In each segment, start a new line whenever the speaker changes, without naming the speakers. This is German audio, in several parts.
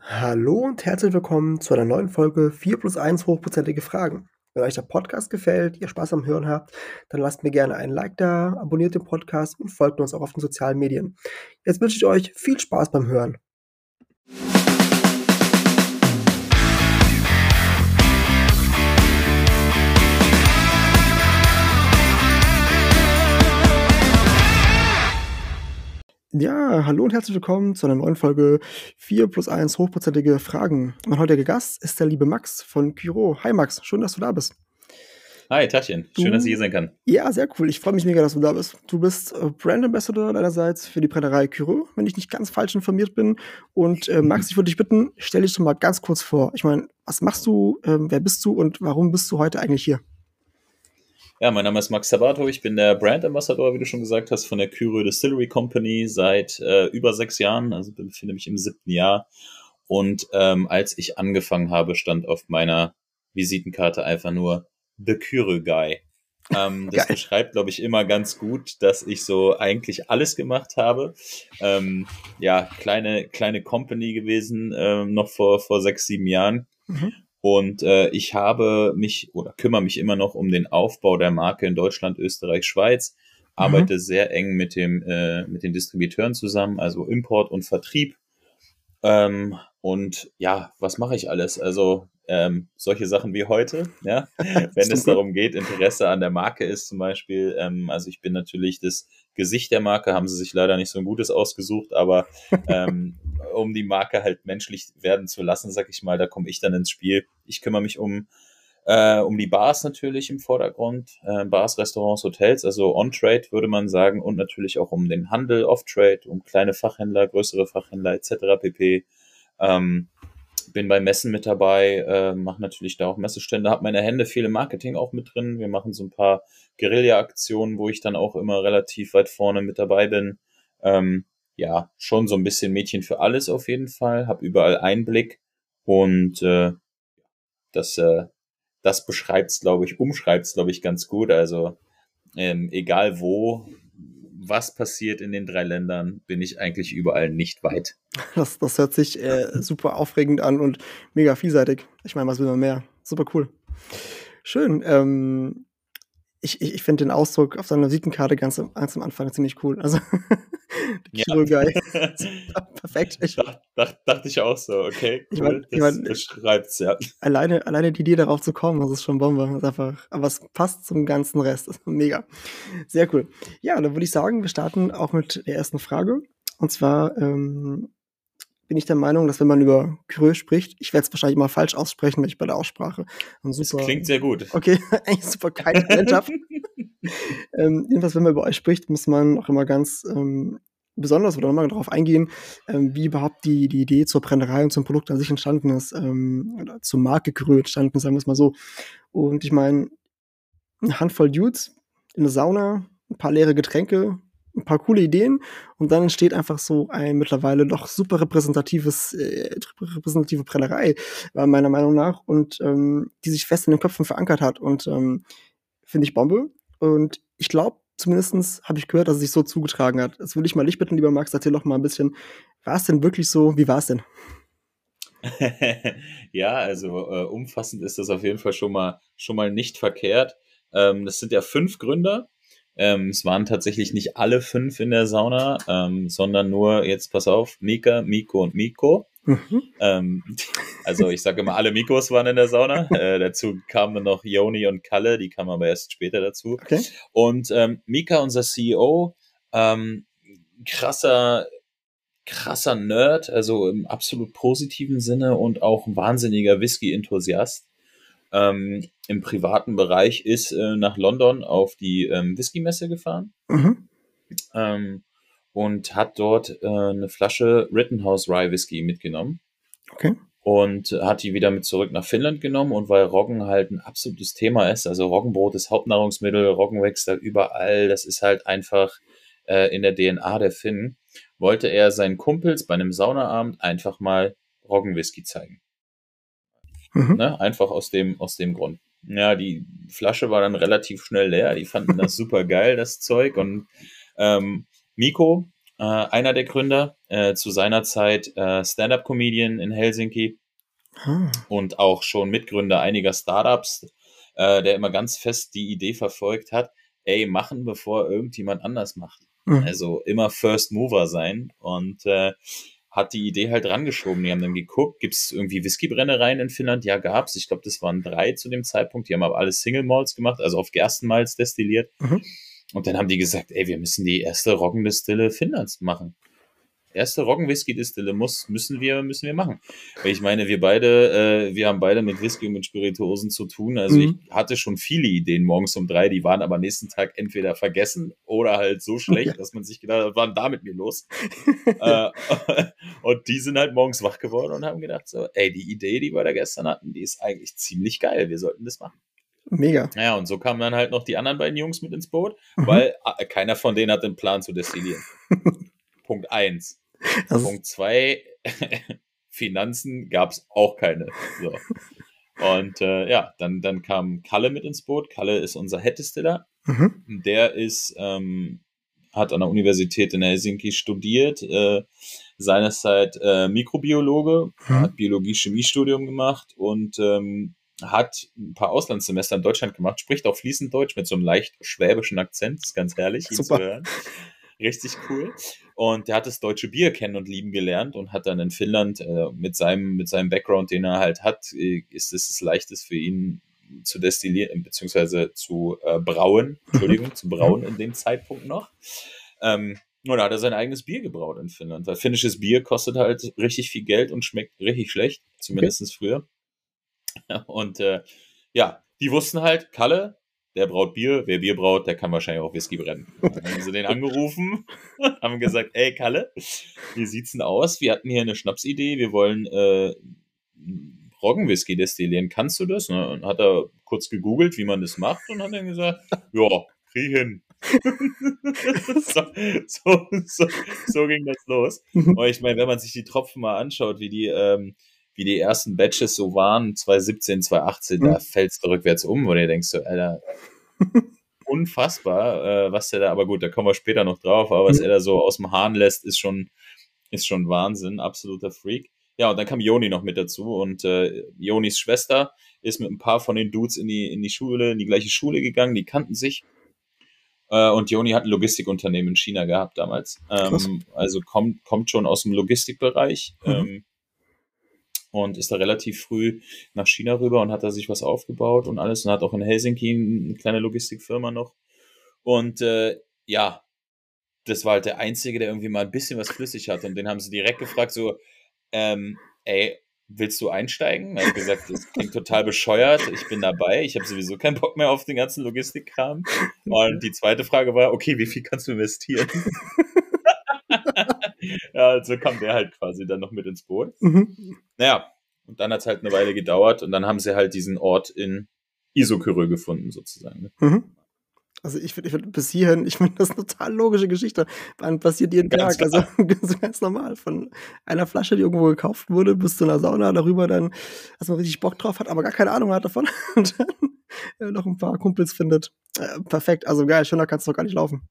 Hallo und herzlich willkommen zu einer neuen Folge 4 plus 1 hochprozentige Fragen. Wenn euch der Podcast gefällt, ihr Spaß am Hören habt, dann lasst mir gerne einen Like da, abonniert den Podcast und folgt uns auch auf den sozialen Medien. Jetzt wünsche ich euch viel Spaß beim Hören. Ja, hallo und herzlich willkommen zu einer neuen Folge 4 plus 1 hochprozentige Fragen. Mein heutiger Gast ist der liebe Max von Kyro. Hi Max, schön, dass du da bist.
Hi, Taschen. Schön, du, dass ich hier sein kann.
Ja, sehr cool. Ich freue mich mega, dass du da bist. Du bist äh, Brand Ambassador deinerseits für die Brennerei Kyro, wenn ich nicht ganz falsch informiert bin. Und äh, Max, ich würde dich bitten, stell dich doch mal ganz kurz vor. Ich meine, was machst du, äh, wer bist du und warum bist du heute eigentlich hier?
Ja, mein Name ist Max Sabato. Ich bin der Brand Ambassador, wie du schon gesagt hast, von der Kyro Distillery Company seit äh, über sechs Jahren. Also befinde mich im siebten Jahr. Und ähm, als ich angefangen habe, stand auf meiner Visitenkarte einfach nur The Kyro Guy. Ähm, das Geil. beschreibt, glaube ich, immer ganz gut, dass ich so eigentlich alles gemacht habe. Ähm, ja, kleine, kleine Company gewesen, ähm, noch vor, vor sechs, sieben Jahren. Mhm. Und äh, ich habe mich oder kümmere mich immer noch um den Aufbau der Marke in Deutschland, Österreich, Schweiz. Arbeite mhm. sehr eng mit dem äh, mit den Distributeuren zusammen, also Import und Vertrieb. Ähm, und ja, was mache ich alles? Also ähm, solche Sachen wie heute, ja, wenn es darum geht, Interesse an der Marke ist zum Beispiel. Ähm, also ich bin natürlich das Gesicht der Marke, haben sie sich leider nicht so ein gutes ausgesucht, aber ähm, um die Marke halt menschlich werden zu lassen, sag ich mal, da komme ich dann ins Spiel. Ich kümmere mich um äh, um die Bars natürlich im Vordergrund, äh, Bars, Restaurants, Hotels, also On-Trade würde man sagen und natürlich auch um den Handel, Off-Trade, um kleine Fachhändler, größere Fachhändler etc. pp. Ähm, bin bei Messen mit dabei, äh, mache natürlich da auch Messestände, habe meine Hände viel im Marketing auch mit drin. Wir machen so ein paar Guerilla-Aktionen, wo ich dann auch immer relativ weit vorne mit dabei bin. Ähm, ja, schon so ein bisschen Mädchen für alles auf jeden Fall, habe überall Einblick und äh, das, äh, das beschreibt's, glaube ich, umschreibt's, glaube ich, ganz gut. Also ähm, egal wo, was passiert in den drei Ländern, bin ich eigentlich überall nicht weit.
Das, das hört sich äh, super aufregend an und mega vielseitig. Ich meine, was will man mehr? Super cool. Schön. Ähm, ich, ich, ich finde den Ausdruck auf seiner Visitenkarte ganz, ganz am Anfang ziemlich cool. Also,
Kiro ja. Guy. Perfekt. Ich, dacht, dachte ich auch so, okay. Cool. Ich mein, ich mein, das ja.
Alleine, alleine die Idee darauf zu kommen, das ist schon Bombe. Das ist einfach, aber es passt zum ganzen Rest. Das ist mega. Sehr cool. Ja, dann würde ich sagen, wir starten auch mit der ersten Frage. Und zwar, ähm, bin ich der Meinung, dass wenn man über Krö spricht, ich werde es wahrscheinlich mal falsch aussprechen, wenn ich bei der Aussprache.
Super, das klingt sehr gut.
Okay, eigentlich super kein Talent ähm, jedenfalls, wenn man über euch spricht, muss man auch immer ganz ähm, besonders oder nochmal darauf eingehen, ähm, wie überhaupt die, die Idee zur Brennerei und zum Produkt an sich entstanden ist, ähm, oder zur Marke Krö entstanden ist, sagen wir es mal so. Und ich meine, eine Handvoll Dudes in der Sauna, ein paar leere Getränke, ein paar coole Ideen und dann entsteht einfach so ein mittlerweile doch super repräsentatives, äh, repräsentative Brennerei, meiner Meinung nach, und ähm, die sich fest in den Köpfen verankert hat. Und ähm, finde ich Bombe. Und ich glaube, zumindest habe ich gehört, dass es sich so zugetragen hat. Jetzt würde ich mal dich bitten, lieber Max, erzähl doch mal ein bisschen, war es denn wirklich so? Wie war es denn?
ja, also äh, umfassend ist das auf jeden Fall schon mal, schon mal nicht verkehrt. Ähm, das sind ja fünf Gründer ähm, es waren tatsächlich nicht alle fünf in der Sauna, ähm, sondern nur, jetzt pass auf, Mika, Miko und Miko. Mhm. Ähm, also ich sage immer, alle Mikos waren in der Sauna. Äh, dazu kamen noch Joni und Kalle, die kamen aber erst später dazu. Okay. Und ähm, Mika, unser CEO, ähm, krasser, krasser Nerd, also im absolut positiven Sinne und auch ein wahnsinniger Whisky-Enthusiast ähm, im privaten Bereich ist äh, nach London auf die ähm, Whisky-Messe gefahren mhm. ähm, und hat dort äh, eine Flasche Rittenhouse Rye Whisky mitgenommen. Okay. Und hat die wieder mit zurück nach Finnland genommen und weil Roggen halt ein absolutes Thema ist, also Roggenbrot ist Hauptnahrungsmittel, Roggen wächst da überall, das ist halt einfach äh, in der DNA der Finnen, wollte er seinen Kumpels bei einem Saunaabend einfach mal Roggenwhisky zeigen. Mhm. Ne? Einfach aus dem, aus dem Grund. Ja, die Flasche war dann relativ schnell leer. Die fanden das super geil, das Zeug. Und ähm, Miko, äh, einer der Gründer, äh, zu seiner Zeit äh, Stand-up-Comedian in Helsinki hm. und auch schon Mitgründer einiger Startups, äh, der immer ganz fest die Idee verfolgt hat, ey, machen, bevor irgendjemand anders macht. Mhm. Also immer First Mover sein und äh, hat die Idee halt rangeschoben. Die haben dann geguckt, gibt es irgendwie Whiskybrennereien in Finnland? Ja, gab's. Ich glaube, das waren drei zu dem Zeitpunkt. Die haben aber alles Single Malts gemacht, also auf Gerstenmalz destilliert. Mhm. Und dann haben die gesagt, ey, wir müssen die erste Rockendestille Finnlands machen erste Roggenwhisky-Distille muss, müssen wir, müssen wir machen. Weil ich meine, wir beide, äh, wir haben beide mit Whisky und mit Spirituosen zu tun. Also mhm. ich hatte schon viele Ideen morgens um drei, die waren aber nächsten Tag entweder vergessen oder halt so schlecht, dass man sich gedacht hat, was war da mit mir los? äh, und die sind halt morgens wach geworden und haben gedacht so, ey, die Idee, die wir da gestern hatten, die ist eigentlich ziemlich geil. Wir sollten das machen.
Mega.
Ja, und so kamen dann halt noch die anderen beiden Jungs mit ins Boot, mhm. weil mhm. keiner von denen hat den Plan zu destillieren. Punkt 1. Punkt zwei, Finanzen gab es auch keine. So. Und äh, ja, dann, dann kam Kalle mit ins Boot. Kalle ist unser Head-Distiller. Mhm. Der ist, ähm, hat an der Universität in Helsinki studiert, äh, seinerzeit äh, Mikrobiologe, mhm. hat Biologie-Chemie-Studium gemacht und ähm, hat ein paar Auslandssemester in Deutschland gemacht, spricht auch fließend Deutsch mit so einem leicht schwäbischen Akzent, ist ganz herrlich, ihn Super. zu hören. Richtig cool. Und der hat das deutsche Bier kennen und lieben gelernt und hat dann in Finnland äh, mit, seinem, mit seinem Background, den er halt hat, äh, ist es das leichtes für ihn zu destillieren, beziehungsweise zu äh, brauen, Entschuldigung, zu brauen in dem Zeitpunkt noch. Ähm, und da hat er sein eigenes Bier gebraut in Finnland. Weil finnisches Bier kostet halt richtig viel Geld und schmeckt richtig schlecht, zumindest okay. früher. Und äh, ja, die wussten halt, Kalle, der braut Bier, wer Bier braut, der kann wahrscheinlich auch Whisky brennen. Dann haben sie den angerufen, haben gesagt, ey Kalle, wie sieht's denn aus? Wir hatten hier eine Schnapsidee, wir wollen äh, Roggenwhisky destillieren. Kannst du das? Und hat er kurz gegoogelt, wie man das macht und hat dann gesagt, ja, krieg hin. so, so, so, so, ging das los. Und ich meine, wenn man sich die Tropfen mal anschaut, wie die ähm, wie die ersten Batches so waren, 2017, 2018, mhm. da fällst du rückwärts um, wo du denkst, so, Alter, unfassbar, äh, was der da, aber gut, da kommen wir später noch drauf, aber was mhm. er da so aus dem Hahn lässt, ist schon, ist schon Wahnsinn, absoluter Freak. Ja, und dann kam Joni noch mit dazu und äh, Jonis Schwester ist mit ein paar von den Dudes in die, in die Schule, in die gleiche Schule gegangen, die kannten sich. Äh, und Joni hat ein Logistikunternehmen in China gehabt damals. Ähm, also kommt, kommt schon aus dem Logistikbereich. Mhm. Ähm, und ist da relativ früh nach China rüber und hat da sich was aufgebaut und alles und hat auch in Helsinki eine kleine Logistikfirma noch. Und äh, ja, das war halt der Einzige, der irgendwie mal ein bisschen was flüssig hatte. Und den haben sie direkt gefragt, so, ähm, ey, willst du einsteigen? Er hat gesagt, das klingt total bescheuert, ich bin dabei, ich habe sowieso keinen Bock mehr auf den ganzen Logistikkram. Und die zweite Frage war, okay, wie viel kannst du investieren? ja, also kam der halt quasi dann noch mit ins Boot. Mhm. Naja, und dann hat es halt eine Weile gedauert und dann haben sie halt diesen Ort in Isokyrö gefunden, sozusagen. Ne? Mhm.
Also ich finde, find, bis hierhin, ich finde das eine total logische Geschichte. Wann passiert jeden ganz Tag. Klar. Also ganz normal. Von einer Flasche, die irgendwo gekauft wurde, bis zu einer Sauna, darüber dann, dass man richtig Bock drauf hat, aber gar keine Ahnung hat davon. Und dann äh, noch ein paar Kumpels findet. Äh, perfekt. Also geil, schöner kannst du doch gar nicht laufen.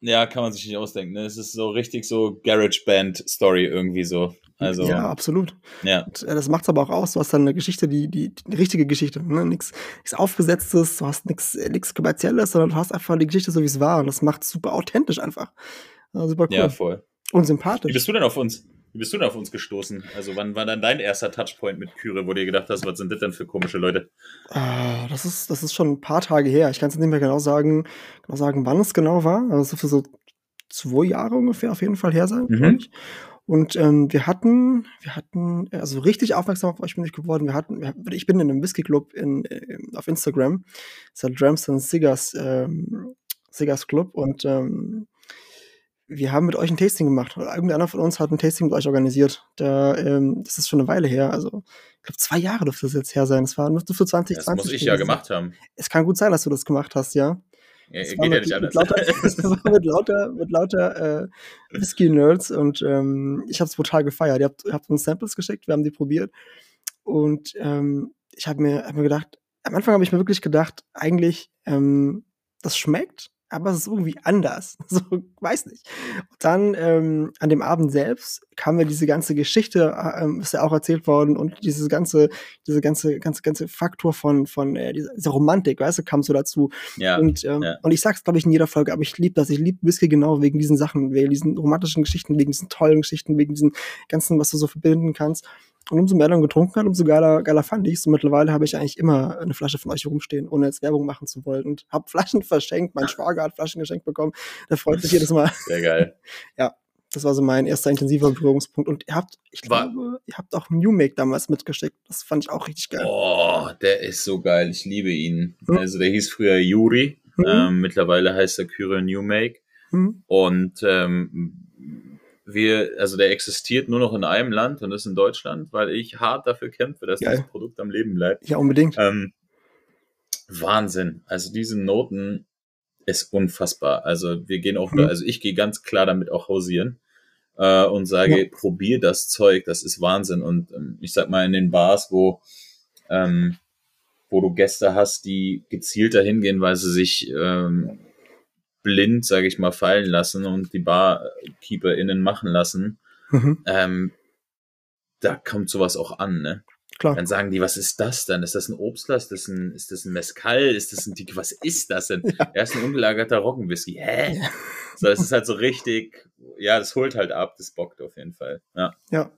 Ja, kann man sich nicht ausdenken. Ne? Es ist so richtig so Garage Band Story irgendwie so. Also,
ja, absolut.
Ja.
Und, äh, das macht's aber auch aus. Du hast dann eine Geschichte, die, die, die richtige Geschichte. Ne? Nichts Aufgesetztes, du hast nichts äh, nix Kommerzielles, sondern du hast einfach die Geschichte so, wie es war. Und das macht super authentisch einfach. Super cool.
Ja, voll.
Und sympathisch.
Wie bist du denn auf uns? Wie bist du denn auf uns gestoßen? Also, wann war dann dein erster Touchpoint mit Küre, wo du dir gedacht hast, was sind das denn für komische Leute?
Ah, das ist, das ist schon ein paar Tage her. Ich kann es nicht mehr genau sagen, genau sagen, wann es genau war. Also, für so zwei Jahre ungefähr auf jeden Fall her sein, mhm. Und ähm, wir hatten, wir hatten, also richtig aufmerksam auf euch bin ich geworden. Wir hatten, wir, ich bin in einem Whisky Club in, äh, auf Instagram. Das ist der Drams and Cigars, ähm, Cigars Club und ähm, wir haben mit euch ein Tasting gemacht. Irgendeiner von uns hat ein Tasting mit euch organisiert. Da, ähm, das ist schon eine Weile her. Also, ich glaube, zwei Jahre dürfte das jetzt her sein. Das war nur für 2020. Das
muss ich ja gemacht haben.
Es kann gut sein, dass du das gemacht hast, ja.
Ja, geht ja nicht anders.
Mit lauter, das war mit lauter, mit lauter äh, Whisky-Nerds und ähm, ich habe es brutal gefeiert. Ihr habt, ihr habt uns Samples geschickt, wir haben die probiert und ähm, ich habe mir, hab mir gedacht, am Anfang habe ich mir wirklich gedacht, eigentlich, ähm, das schmeckt, aber es ist irgendwie anders. So, weiß nicht. Und dann ähm, an dem Abend selbst kam mir diese ganze Geschichte, äh, ähm, ist ja auch erzählt worden und dieses ganze, diese ganze, ganze, ganze Faktor von, von äh, dieser, dieser Romantik, weißt du, kam so dazu.
Ja,
und, ähm,
ja.
und ich sag's, glaube ich, in jeder Folge, aber ich liebe das. Ich liebe Whisky genau wegen diesen Sachen, wegen diesen romantischen Geschichten, wegen diesen tollen Geschichten, wegen diesen ganzen, was du so verbinden kannst. Und umso mehr dann getrunken hat, umso geiler, geiler fand ich's. Und mittlerweile habe ich eigentlich immer eine Flasche von euch rumstehen, ohne jetzt Werbung machen zu wollen. Und habe Flaschen verschenkt. Mein Schwager hat Flaschen geschenkt bekommen. Der freut sich jedes Mal.
Sehr geil.
ja, das war so mein erster intensiver Berührungspunkt. Und ihr habt, ich
War-
glaube, ihr habt auch New Make damals mitgeschickt. Das fand ich auch richtig geil.
Oh, der ist so geil. Ich liebe ihn.
Hm.
Also der hieß früher Yuri.
Mhm.
Ähm, mittlerweile heißt er Kyrie New Make.
Hm?
Und ähm, wir, also der existiert nur noch in einem Land und das ist in Deutschland, weil ich hart dafür kämpfe, dass
Geil.
dieses Produkt am Leben bleibt.
Ja, unbedingt.
Ähm, Wahnsinn. Also diese Noten ist unfassbar. Also wir gehen auch,
Mhm.
also ich gehe ganz klar damit auch hausieren äh, und sage,
Ja.
probier das Zeug, das ist Wahnsinn. Und ähm, ich sag mal in den Bars, wo ähm, wo du Gäste hast, die gezielt dahin gehen, weil sie sich ähm, blind, sage ich mal, fallen lassen und die BarkeeperInnen machen lassen,
Mhm.
ähm, da kommt sowas auch an, ne?
Klar.
Dann sagen die, was ist das denn? Ist das ein Obstler? Ist das ein, ist das ein Mezcal? Ist das ein Dick? Was ist das denn? Er ist ein ungelagerter Roggenwhisky. Hä?
Ja.
So, das ist halt so richtig, ja, das holt halt ab, das bockt auf jeden Fall. Ja.
Ja.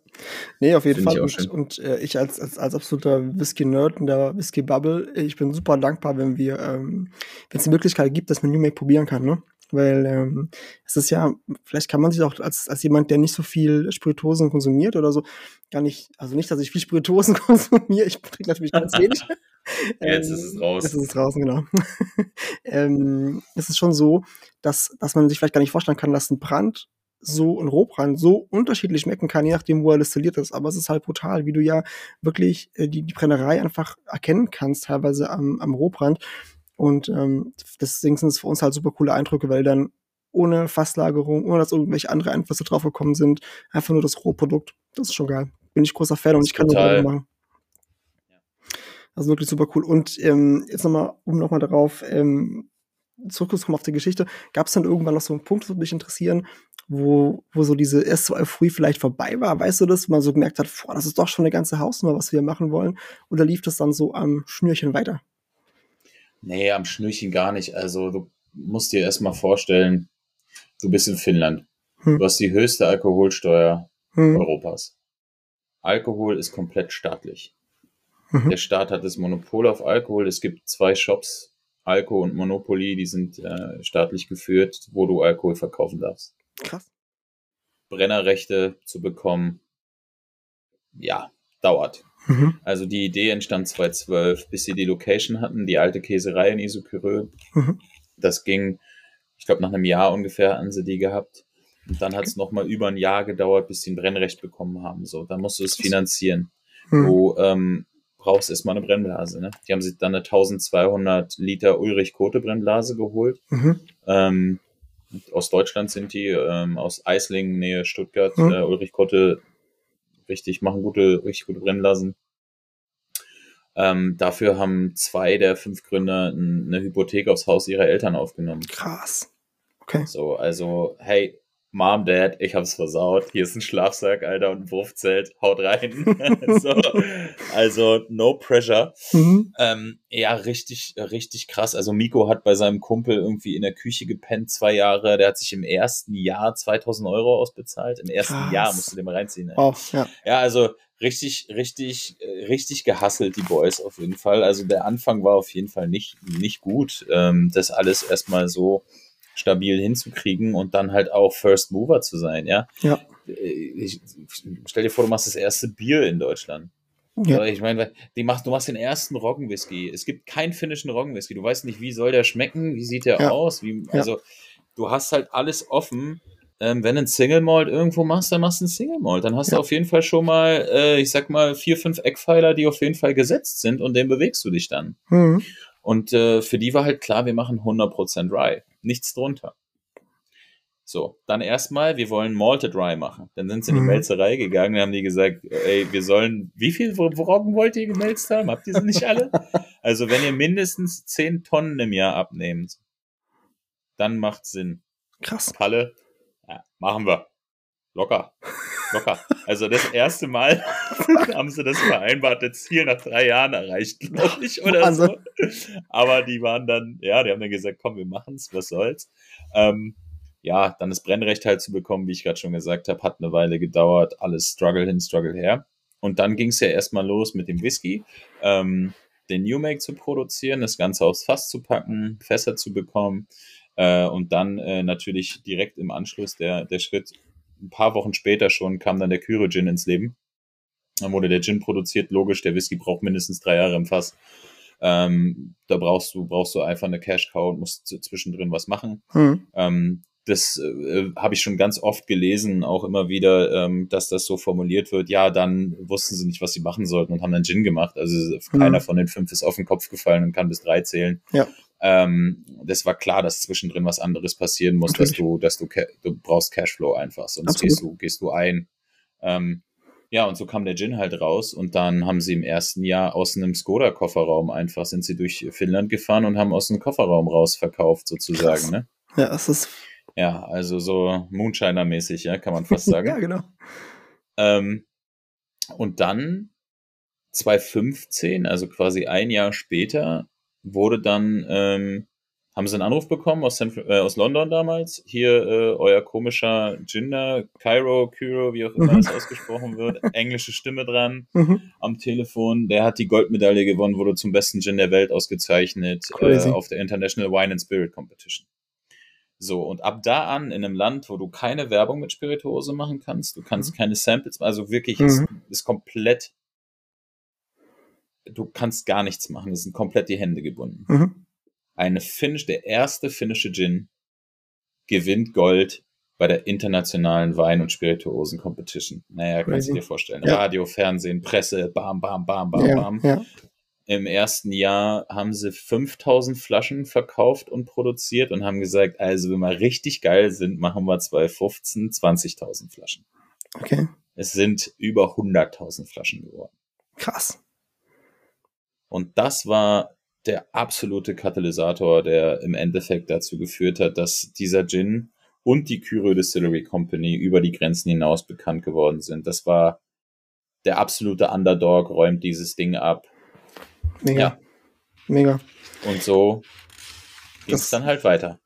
Nee, auf jeden
Finde ich
Fall. Und, und äh, ich als, als, als absoluter Whisky-Nerd in der Whisky-Bubble, ich bin super dankbar, wenn wir, ähm, wenn es die Möglichkeit gibt, dass man New Make probieren kann, ne? Weil ähm, es ist ja, vielleicht kann man sich auch als, als jemand, der nicht so viel Spirituosen konsumiert oder so, gar nicht, also nicht, dass ich viel Spirituosen konsumiere, ich trinke natürlich ganz wenig.
Jetzt ist es raus.
Jetzt ist es draußen, genau. ähm, es ist schon so, dass, dass man sich vielleicht gar nicht vorstellen kann, dass ein Brand so ein Rohbrand so unterschiedlich schmecken kann, je nachdem, wo er destilliert ist. Aber es ist halt brutal, wie du ja wirklich äh, die, die Brennerei einfach erkennen kannst, teilweise am, am Rohbrand. Und ähm, deswegen sind es für uns halt super coole Eindrücke, weil dann ohne Fasslagerung, ohne dass irgendwelche andere Einflüsse draufgekommen sind, einfach nur das Rohprodukt. Das ist schon geil. Bin ich großer Fan und ich kann nur
Total.
Werbung machen. Also wirklich super cool. Und ähm, jetzt nochmal, um nochmal darauf ähm, zurückzukommen auf die Geschichte, gab es dann irgendwann noch so einen Punkt, das würde mich interessieren, wo, wo so diese erste Euphorie vielleicht vorbei war, weißt du das, wo man so gemerkt hat, boah, das ist doch schon eine ganze Hausnummer, was wir machen wollen, oder lief das dann so am Schnürchen weiter?
Nee, am Schnürchen gar nicht. Also du musst dir erstmal vorstellen, du bist in Finnland.
Hm.
Du hast die höchste Alkoholsteuer
Hm.
Europas. Alkohol ist komplett staatlich.
Mhm.
Der Staat hat das Monopol auf Alkohol. Es gibt zwei Shops, Alko und Monopoly, die sind äh, staatlich geführt, wo du Alkohol verkaufen darfst.
Krass.
Brennerrechte zu bekommen, ja, dauert.
Mhm.
Also die Idee entstand 2012, bis sie die Location hatten, die alte Käserei in Isokyrö.
Mhm.
Das ging, ich glaube, nach einem Jahr ungefähr hatten sie die gehabt. Und dann hat es nochmal über ein Jahr gedauert, bis sie ein Brennrecht bekommen haben. So, dann musst du es finanzieren.
Mhm.
Du ähm, brauchst erstmal eine Brennblase. Ne? Die haben sich dann eine 1200 Liter Ulrich-Kote-Brennblase geholt.
Mhm.
Ähm, aus Deutschland sind die, ähm, aus Eislingen, Nähe Stuttgart.
Mhm.
Äh, Ulrich Kotte, richtig, machen gute, richtig gute Brennblasen. Ähm, dafür haben zwei der fünf Gründer eine Hypothek aufs Haus ihrer Eltern aufgenommen.
Krass. Okay.
So, also, hey, Mom, Dad, ich hab's versaut. Hier ist ein Schlafsack, Alter, und ein Wurfzelt. Haut rein. so, also, no pressure.
Mhm.
Ähm, ja, richtig, richtig krass. Also Miko hat bei seinem Kumpel irgendwie in der Küche gepennt, zwei Jahre. Der hat sich im ersten Jahr 2000 Euro ausbezahlt. Im ersten
Krass.
Jahr musst du dir mal reinziehen. Ey.
Wow, ja.
Ja, also richtig, richtig, richtig gehasselt, die Boys auf jeden Fall. Also der Anfang war auf jeden Fall nicht, nicht gut, ähm, das alles erstmal so stabil hinzukriegen und dann halt auch First Mover zu sein, ja.
Ja.
Äh, Ich, stell dir vor, du machst das erste Bier in Deutschland.
Ja.
Ich meine, die machst, du machst den ersten Roggenwhisky. Es gibt keinen finnischen Roggenwhisky. Du weißt nicht, wie soll der schmecken, wie sieht der
Ja.
aus. Wie, also, du hast halt alles offen. Ähm, wenn du ein Single Malt irgendwo machst, dann machst du ein Single Malt. Dann hast
Ja.
du auf jeden Fall schon mal, äh, ich sag mal, vier, fünf Eckpfeiler, die auf jeden Fall gesetzt sind und den bewegst du dich dann.
Mhm.
Und äh, für die war halt klar, wir machen 100% Rye. Nichts drunter. So, dann erstmal, wir wollen Malted Rye machen. Dann sind sie in die
Mhm.
Melzerei gegangen und haben die gesagt, ey, wir sollen, wie viel Roggen wollt ihr gemälzt haben? Habt ihr sie nicht alle? also wenn ihr mindestens 10 Tonnen im Jahr abnehmt, dann macht Sinn.
Krass.
Palle, ja, machen wir. Locker. Locker. Also das erste Mal haben sie das vereinbarte Ziel nach drei Jahren erreicht, glaube ich, oder
Wahnsinn.
so. Aber die waren dann, ja, die haben dann gesagt, komm, wir machen's, was soll's. Ähm, ja, dann das Brennrecht halt zu bekommen, wie ich gerade schon gesagt habe, hat eine Weile gedauert. Alles Struggle hin, Struggle her. Und dann ging es ja erstmal los mit dem Whisky, ähm, den New Make zu produzieren, das Ganze aufs Fass zu packen, Fässer zu bekommen. Äh, und dann äh, natürlich direkt im Anschluss der, der Schritt, ein paar Wochen später schon, kam dann der Kyro Gin ins Leben. Dann wurde der Gin produziert. Logisch, der Whisky braucht mindestens drei Jahre im Fass. Ähm, da brauchst du, brauchst du einfach eine Cash Cow und musst zwischendrin was machen.
Hm.
Ähm, das äh, habe ich schon ganz oft gelesen, auch immer wieder, ähm, dass das so formuliert wird. Ja, dann wussten sie nicht, was sie machen sollten und haben dann Gin gemacht. Also
Mhm.
keiner von den fünf ist auf den Kopf gefallen und kann bis drei zählen.
Ja.
Ähm, das war klar, dass zwischendrin was anderes passieren muss, dass
Natürlich.
du, dass du, du brauchst Cashflow einfach, sonst
Absolut.
gehst du, gehst du ein. Ähm, ja, und so kam der Gin halt raus und dann haben sie im ersten Jahr aus einem Skoda-Kofferraum einfach, sind sie durch Finnland gefahren und haben aus dem Kofferraum raus verkauft sozusagen,
Krass.
ne?
Ja, es ist.
Ja, also so Moonshiner-mäßig, ja, kann man fast sagen.
ja, genau.
ähm, und dann 2015, also quasi ein Jahr später, wurde dann, ähm, haben sie einen Anruf bekommen aus, San, äh, aus London damals. Hier äh, euer komischer Ginder, Cairo, Kyro, wie auch immer
Mhm.
das ausgesprochen wird, englische Stimme dran
Mhm.
am Telefon. Der hat die Goldmedaille gewonnen, wurde zum besten Gin der Welt ausgezeichnet äh, auf der International Wine and Spirit Competition. So, und ab da an in einem Land, wo du keine Werbung mit Spirituose machen kannst, du kannst keine Samples, also wirklich, es
Mhm.
ist komplett, du kannst gar nichts machen, es sind komplett die Hände gebunden.
Mhm.
Eine Finnish, der erste finnische Gin gewinnt Gold bei der internationalen Wein- und Spirituosen Competition. Naja, kannst du dir vorstellen.
Ja.
Radio, Fernsehen, Presse, bam, bam, bam, bam,
Ja,
bam.
ja.
Im ersten Jahr haben sie 5000 Flaschen verkauft und produziert und haben gesagt, also wenn wir richtig geil sind, machen wir 2015 20.000 Flaschen.
Okay.
Es sind über 100.000 Flaschen geworden.
Krass.
Und das war der absolute Katalysator, der im Endeffekt dazu geführt hat, dass dieser Gin und die Kyro Distillery Company über die Grenzen hinaus bekannt geworden sind. Das war der absolute Underdog, räumt dieses Ding ab.
Mega.
Ja.
Mega.
Und so ging es dann halt weiter.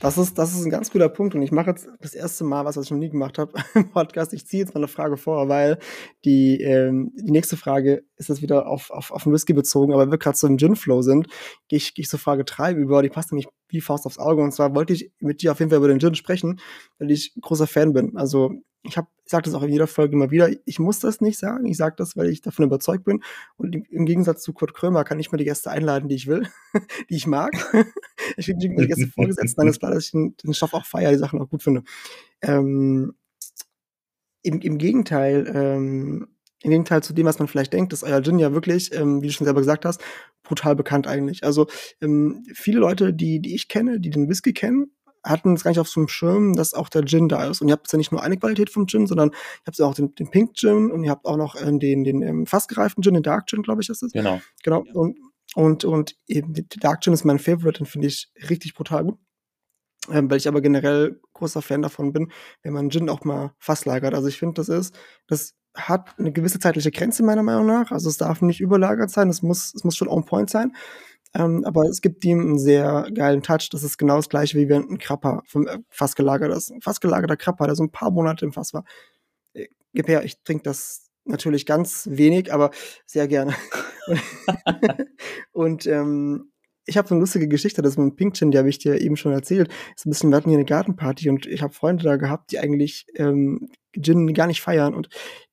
Das ist, das ist ein ganz guter Punkt und ich mache jetzt das erste Mal was, was ich noch nie gemacht habe im Podcast. Ich ziehe jetzt mal eine Frage vor, weil die, ähm, die nächste Frage ist jetzt wieder auf, auf, auf den Whisky bezogen, aber wenn wir gerade so im Gin-Flow sind, gehe ich, gehe ich zur Frage 3 über, die passt nämlich wie Faust aufs Auge und zwar wollte ich mit dir auf jeden Fall über den Gin sprechen, weil ich großer Fan bin. Also ich habe, sage das auch in jeder Folge immer wieder, ich muss das nicht sagen, ich sage das, weil ich davon überzeugt bin und im- Gegensatz zu Kurt Krömer kann ich mir die Gäste einladen, die ich will, die ich mag. ich bin mir die Gäste vorgesetzt, dann ist klar, dass ich den, den Stoff auch feiere, die Sachen auch gut finde. Ähm, im, Im Gegenteil, ähm, im Gegenteil zu dem, was man vielleicht denkt, ist euer Gin ja wirklich, ähm, wie du schon selber gesagt hast, brutal bekannt eigentlich. Also ähm, viele Leute, die, die ich kenne, die den Whisky kennen, hatten es gar nicht auf so einem Schirm, dass auch der Gin da ist. Und ihr habt ja nicht nur eine Qualität vom Gin, sondern ihr habt ja auch den, den Pink Gin und ihr habt auch noch ähm, den, den ähm, fast gereiften Gin, den Dark Gin, glaube ich, ist es.
Genau.
Genau.
Ja.
Und, und, und eben, der Dark Gin ist mein Favorite, den finde ich richtig brutal gut. Ähm, weil ich aber generell großer Fan davon bin, wenn man Gin auch mal fast lagert. Also ich finde, das ist, das hat eine gewisse zeitliche Grenze meiner Meinung nach. Also es darf nicht überlagert sein, es muss, es muss schon on point sein. Ähm, aber es gibt ihm einen sehr geilen Touch. Das ist genau das gleiche, wie wenn ein Krapper vom äh, Fass gelagert ist. Ein fast gelagerter Krapper, der so ein paar Monate im Fass war. Äh, Gib her, ich trinke das natürlich ganz wenig, aber sehr gerne. und ähm, ich habe so eine lustige Geschichte, das mit dem Pink Gin, die habe ich dir eben schon erzählt. Ist ein bisschen, wir hatten hier eine Gartenparty und ich habe Freunde da gehabt, die eigentlich ähm, Gin gar nicht feiern und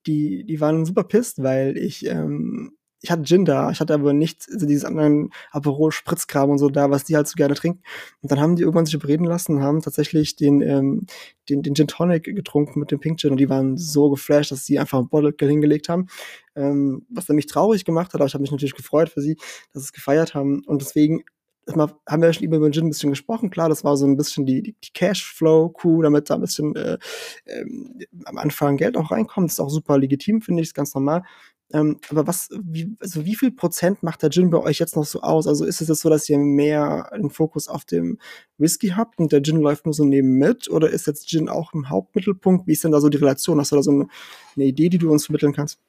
die, die waren super pisst, weil ich, ähm, ich hatte Gin da, ich hatte aber nicht also dieses anderen Aperol Spritzkram und so da, was die halt so gerne trinken. Und dann haben die irgendwann sich überreden lassen und haben tatsächlich den, ähm, den, den Gin Tonic getrunken mit dem Pink Gin und die waren so geflasht, dass sie einfach ein Bottle hingelegt haben. Ähm, was dann mich traurig gemacht hat, aber ich habe mich natürlich gefreut für sie, dass sie es gefeiert haben. Und deswegen haben wir ja schon über den Gin ein bisschen gesprochen. Klar, das war so ein bisschen die, die, Cashflow-Crew, damit da ein bisschen äh, ähm, am Anfang Geld auch reinkommt. Das ist auch super legitim, finde ich, ist ganz normal. Ähm, aber was, wie, also wie viel Prozent macht der Gin bei euch jetzt noch so aus? Also ist es jetzt so, dass ihr mehr den Fokus auf dem Whisky habt und der Gin läuft nur so neben mit? Oder ist jetzt Gin auch im Hauptmittelpunkt? Wie ist denn da so die Relation? Hast du da so eine, eine Idee, die du uns vermitteln kannst?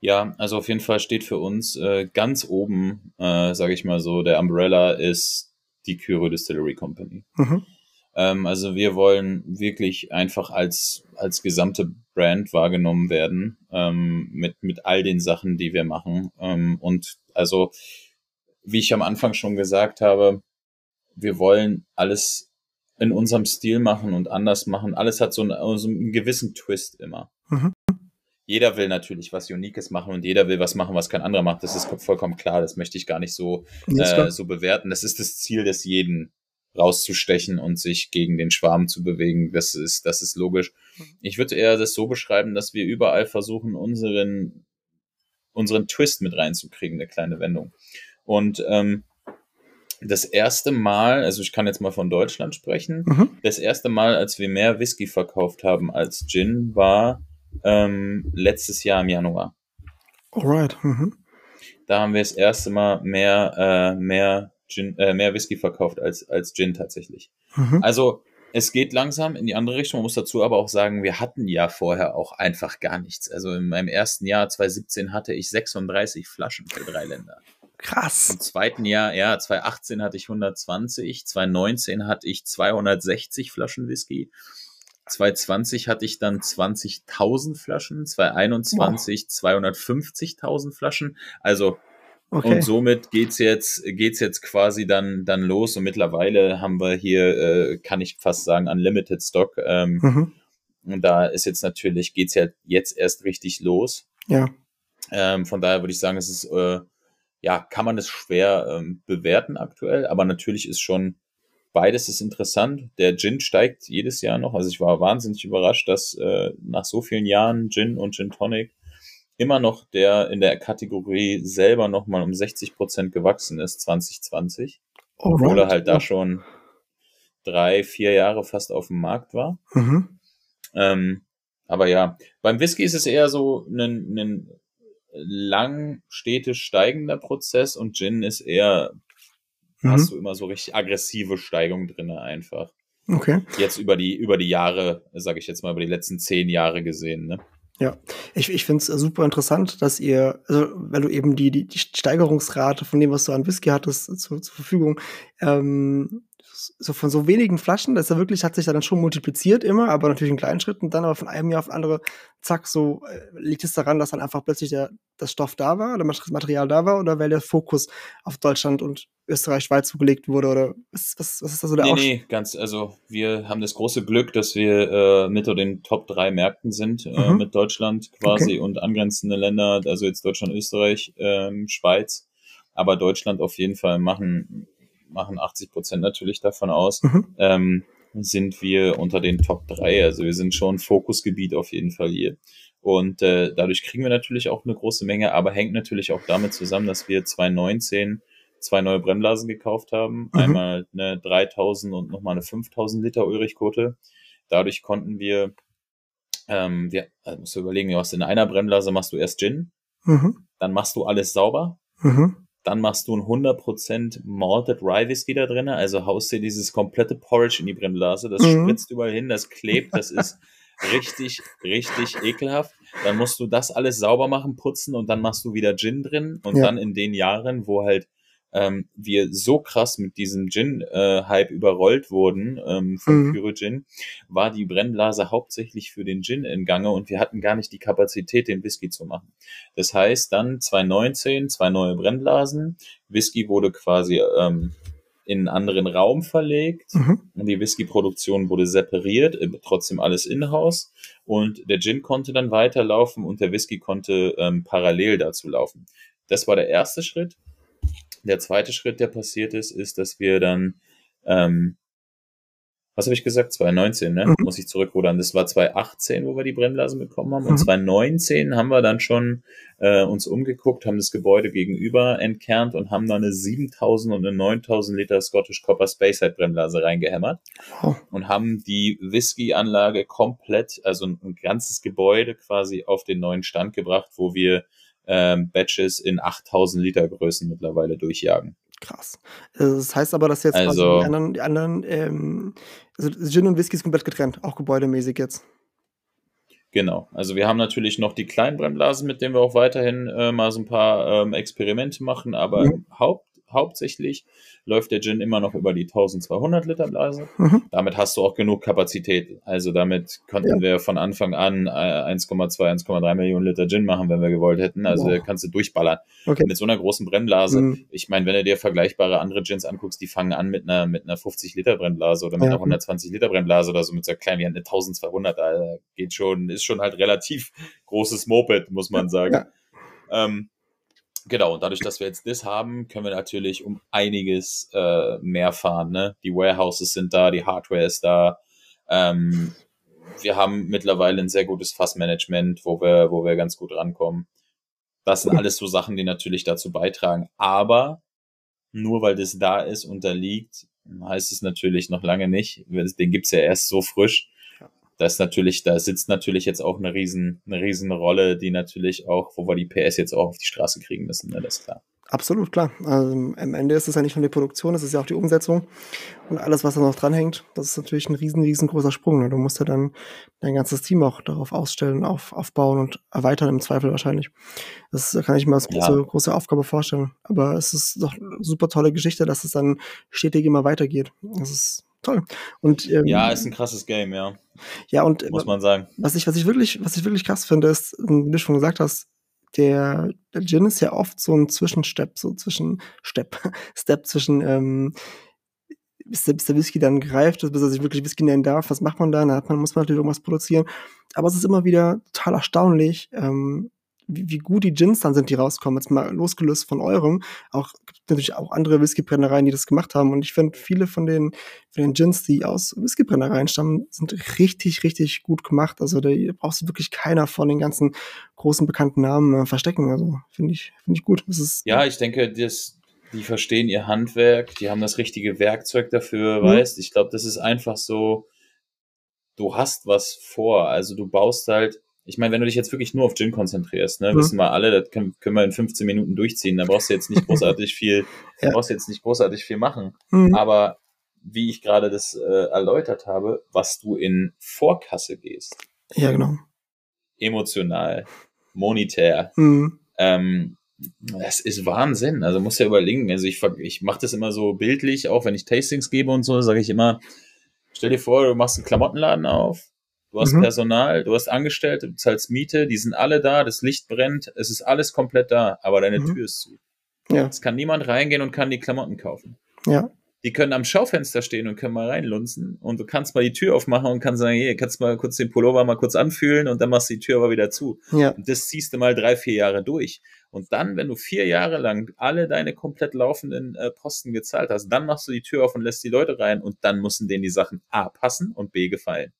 Ja, also auf jeden Fall steht für uns äh, ganz oben, äh, sage ich mal so, der Umbrella ist die Kyro Distillery Company. Mhm. Ähm, also wir wollen wirklich einfach als, als gesamte Brand wahrgenommen werden ähm, mit, mit all den Sachen, die wir machen. Ähm, und also, wie ich am Anfang schon gesagt habe, wir wollen alles in unserem Stil machen und anders machen. Alles hat so einen, so einen gewissen Twist immer. Mhm. Jeder will natürlich was Unikes machen und jeder will was machen, was kein anderer macht. Das ist vollkommen klar. Das möchte ich gar nicht so, äh, so bewerten. Das ist das Ziel des jeden rauszustechen und sich gegen den Schwarm zu bewegen. Das ist, das ist logisch. Mhm. Ich würde eher das so beschreiben, dass wir überall versuchen, unseren, unseren Twist mit reinzukriegen, eine kleine Wendung. Und ähm, das erste Mal, also ich kann jetzt mal von Deutschland sprechen, mhm. das erste Mal, als wir mehr Whisky verkauft haben als Gin, war ähm, letztes Jahr im Januar.
Alright. Mhm.
Da haben wir das erste Mal mehr, äh, mehr Gin, äh, mehr Whisky verkauft als, als Gin tatsächlich. Mhm. Also es geht langsam in die andere Richtung. Man muss dazu aber auch sagen, wir hatten ja vorher auch einfach gar nichts. Also in meinem ersten Jahr 2017 hatte ich 36 Flaschen für drei Länder.
Krass.
Im zweiten Jahr, ja, 2018 hatte ich 120, 2019 hatte ich 260 Flaschen Whisky. 2020 hatte ich dann 20.000 Flaschen, 2021 wow. 250.000 Flaschen. Also Okay. Und somit geht's jetzt, geht's jetzt quasi dann, dann los. Und mittlerweile haben wir hier, äh, kann ich fast sagen, Unlimited Stock. Ähm, mhm. Und da ist jetzt natürlich, geht's ja jetzt erst richtig los.
Ja.
Ähm, von daher würde ich sagen, es ist, äh, ja, kann man das schwer ähm, bewerten aktuell, aber natürlich ist schon beides ist interessant. Der Gin steigt jedes Jahr noch. Also ich war wahnsinnig überrascht, dass äh, nach so vielen Jahren Gin und Gin Tonic immer noch der in der Kategorie selber nochmal um 60 Prozent gewachsen ist, 2020. Alright. Obwohl er halt da schon drei, vier Jahre fast auf dem Markt war. Mhm. Ähm, aber ja, beim Whisky ist es eher so ein, ein lang stetig steigender Prozess und Gin ist eher, mhm. hast du immer so richtig aggressive Steigung drinne einfach.
Okay.
Jetzt über die, über die Jahre, sage ich jetzt mal, über die letzten zehn Jahre gesehen, ne?
Ja, ich, ich finde es super interessant, dass ihr, also weil du eben die, die, die Steigerungsrate von dem, was du an Whisky hattest, zu, zur Verfügung, ähm, so von so wenigen Flaschen, das ist ja wirklich, hat sich dann schon multipliziert immer, aber natürlich in kleinen Schritten, dann aber von einem Jahr auf andere, zack, so äh, liegt es daran, dass dann einfach plötzlich der, das Stoff da war oder das Material da war oder weil der Fokus auf Deutschland und Österreich, Schweiz gelegt wurde oder was, was, was ist da so der
Nee, nee, ganz, also wir haben das große Glück, dass wir äh, mit den Top drei Märkten sind, äh, mhm. mit Deutschland quasi okay. und angrenzende Länder, also jetzt Deutschland, Österreich, ähm, Schweiz, aber Deutschland auf jeden Fall machen machen 80 Prozent natürlich davon aus, mhm. ähm, sind wir unter den Top 3. Also wir sind schon Fokusgebiet auf jeden Fall hier. Und äh, dadurch kriegen wir natürlich auch eine große Menge, aber hängt natürlich auch damit zusammen, dass wir 2019 zwei neue Brennblasen gekauft haben. Mhm. Einmal eine 3000 und nochmal eine 5000 Liter Ulrichkote. Dadurch konnten wir, ähm, wir also musst du überlegen, du hast in einer Brennblase machst du erst Gin, mhm. dann machst du alles sauber, mhm. Dann machst du ein 100% Malted Rye Whisky da drin, also haust dir dieses komplette Porridge in die Brennblase, das mhm. spritzt überall hin, das klebt, das ist richtig, richtig ekelhaft. Dann musst du das alles sauber machen, putzen und dann machst du wieder Gin drin und ja. dann in den Jahren, wo halt ähm, wir so krass mit diesem Gin-Hype äh, überrollt wurden ähm, von mhm. Pyro Gin, war die Brennblase hauptsächlich für den Gin in Gange und wir hatten gar nicht die Kapazität, den Whisky zu machen. Das heißt, dann 2019 zwei neue Brennblasen, Whisky wurde quasi ähm, in einen anderen Raum verlegt mhm. und die Whisky-Produktion wurde separiert, äh, trotzdem alles in-house und der Gin konnte dann weiterlaufen und der Whisky konnte ähm, parallel dazu laufen. Das war der erste Schritt. Der zweite Schritt, der passiert ist, ist, dass wir dann ähm, was habe ich gesagt? 2019, ne? Mhm. Muss ich zurückrudern. Das war 2018, wo wir die Brennblasen bekommen haben. Und mhm. 2019 haben wir dann schon äh, uns umgeguckt, haben das Gebäude gegenüber entkernt und haben da eine 7000 und eine 9000 Liter Scottish Copper Spacehead Brennblase reingehämmert. Oh. Und haben die Whisky-Anlage komplett, also ein, ein ganzes Gebäude quasi auf den neuen Stand gebracht, wo wir ähm, Batches in 8000 Liter Größen mittlerweile durchjagen.
Krass. Also, das heißt aber, dass jetzt also, die anderen, die anderen ähm, also Gin und Whisky ist komplett getrennt, auch gebäudemäßig jetzt.
Genau. Also wir haben natürlich noch die kleinen Brennblasen, mit denen wir auch weiterhin äh, mal so ein paar ähm, Experimente machen, aber mhm. Haupt, hauptsächlich läuft der Gin immer noch über die 1200 Liter Blase. Mhm. Damit hast du auch genug Kapazität. Also damit konnten ja. wir von Anfang an 1,2, äh, 1,3 Millionen Liter Gin machen, wenn wir gewollt hätten. Also wow. kannst du durchballern. Okay. Mit so einer großen Brennblase. Mhm. Ich meine, wenn du dir vergleichbare andere Gins anguckst, die fangen an mit einer, mit einer 50 Liter Brennblase oder mit ja. einer 120 Liter Brennblase oder so mit so klein wie eine 1200. Da geht schon, ist schon halt relativ großes Moped, muss man sagen. Ja. Ähm, Genau, und dadurch, dass wir jetzt das haben, können wir natürlich um einiges äh, mehr fahren. Ne? Die Warehouses sind da, die Hardware ist da. Ähm, wir haben mittlerweile ein sehr gutes Fassmanagement, wo wir, wo wir ganz gut rankommen. Das sind alles so Sachen, die natürlich dazu beitragen. Aber nur weil das da ist und da liegt, heißt es natürlich noch lange nicht. Den gibt's ja erst so frisch da ist natürlich, da sitzt natürlich jetzt auch eine riesen, eine riesen Rolle, die natürlich auch, wo wir die PS jetzt auch auf die Straße kriegen müssen, ne, das ist klar.
Absolut, klar. Also am Ende ist es ja nicht nur die Produktion, es ist ja auch die Umsetzung und alles, was da noch dranhängt. Das ist natürlich ein riesen, riesengroßer Sprung. Ne? Du musst ja dann dein ganzes Team auch darauf ausstellen, auf, aufbauen und erweitern im Zweifel wahrscheinlich. Das kann ich mir als große, ja. große Aufgabe vorstellen. Aber es ist doch eine super tolle Geschichte, dass es dann stetig immer weitergeht. Das ist toll. Und,
ähm, ja, ist ein krasses Game, ja.
Ja, und
muss man sagen.
Was ich, was ich wirklich, was ich wirklich krass finde, ist, wie du schon gesagt hast, der, der Gin ist ja oft so ein Zwischenstep, so zwischen Step, Step zwischen ähm, bis der, bis der Whisky dann greift, bis er sich wirklich Whisky nennen darf. Was macht man da? Da hat man, muss man natürlich irgendwas produzieren. Aber es ist immer wieder total erstaunlich, ähm, wie, wie gut die Gins dann sind, die rauskommen. Jetzt mal losgelöst von eurem. Auch gibt natürlich auch andere Whiskybrennereien, die das gemacht haben. Und ich finde, viele von den, von den Gins, die aus Whiskybrennereien stammen, sind richtig, richtig gut gemacht. Also da brauchst du wirklich keiner von den ganzen großen bekannten Namen äh, verstecken. Also finde ich, finde ich gut. Das ist,
ja, ich denke, das, die verstehen ihr Handwerk, die haben das richtige Werkzeug dafür, mhm. weißt. Ich glaube, das ist einfach so, du hast was vor. Also du baust halt ich meine, wenn du dich jetzt wirklich nur auf Gin konzentrierst, ne, mhm. wissen wir alle, das können, können wir in 15 Minuten durchziehen, da brauchst du jetzt nicht großartig viel, ja. brauchst du jetzt nicht großartig viel machen. Mhm. Aber wie ich gerade das äh, erläutert habe, was du in Vorkasse gehst.
Ja, genau.
Emotional, monetär. Mhm. Ähm, das ist Wahnsinn. Also muss ja überlegen. Also ich, ich mache das immer so bildlich, auch wenn ich Tastings gebe und so, sage ich immer, stell dir vor, du machst einen Klamottenladen auf Du hast mhm. Personal, du hast Angestellte, du zahlst Miete, die sind alle da, das Licht brennt, es ist alles komplett da, aber deine mhm. Tür ist zu. Ja. Es kann niemand reingehen und kann die Klamotten kaufen.
Ja.
Die können am Schaufenster stehen und können mal reinlunzen und du kannst mal die Tür aufmachen und kannst sagen, hier, kannst mal kurz den Pullover mal kurz anfühlen und dann machst du die Tür aber wieder zu. Ja. Und das ziehst du mal drei, vier Jahre durch. Und dann, wenn du vier Jahre lang alle deine komplett laufenden äh, Posten gezahlt hast, dann machst du die Tür auf und lässt die Leute rein und dann müssen denen die Sachen A passen und B gefallen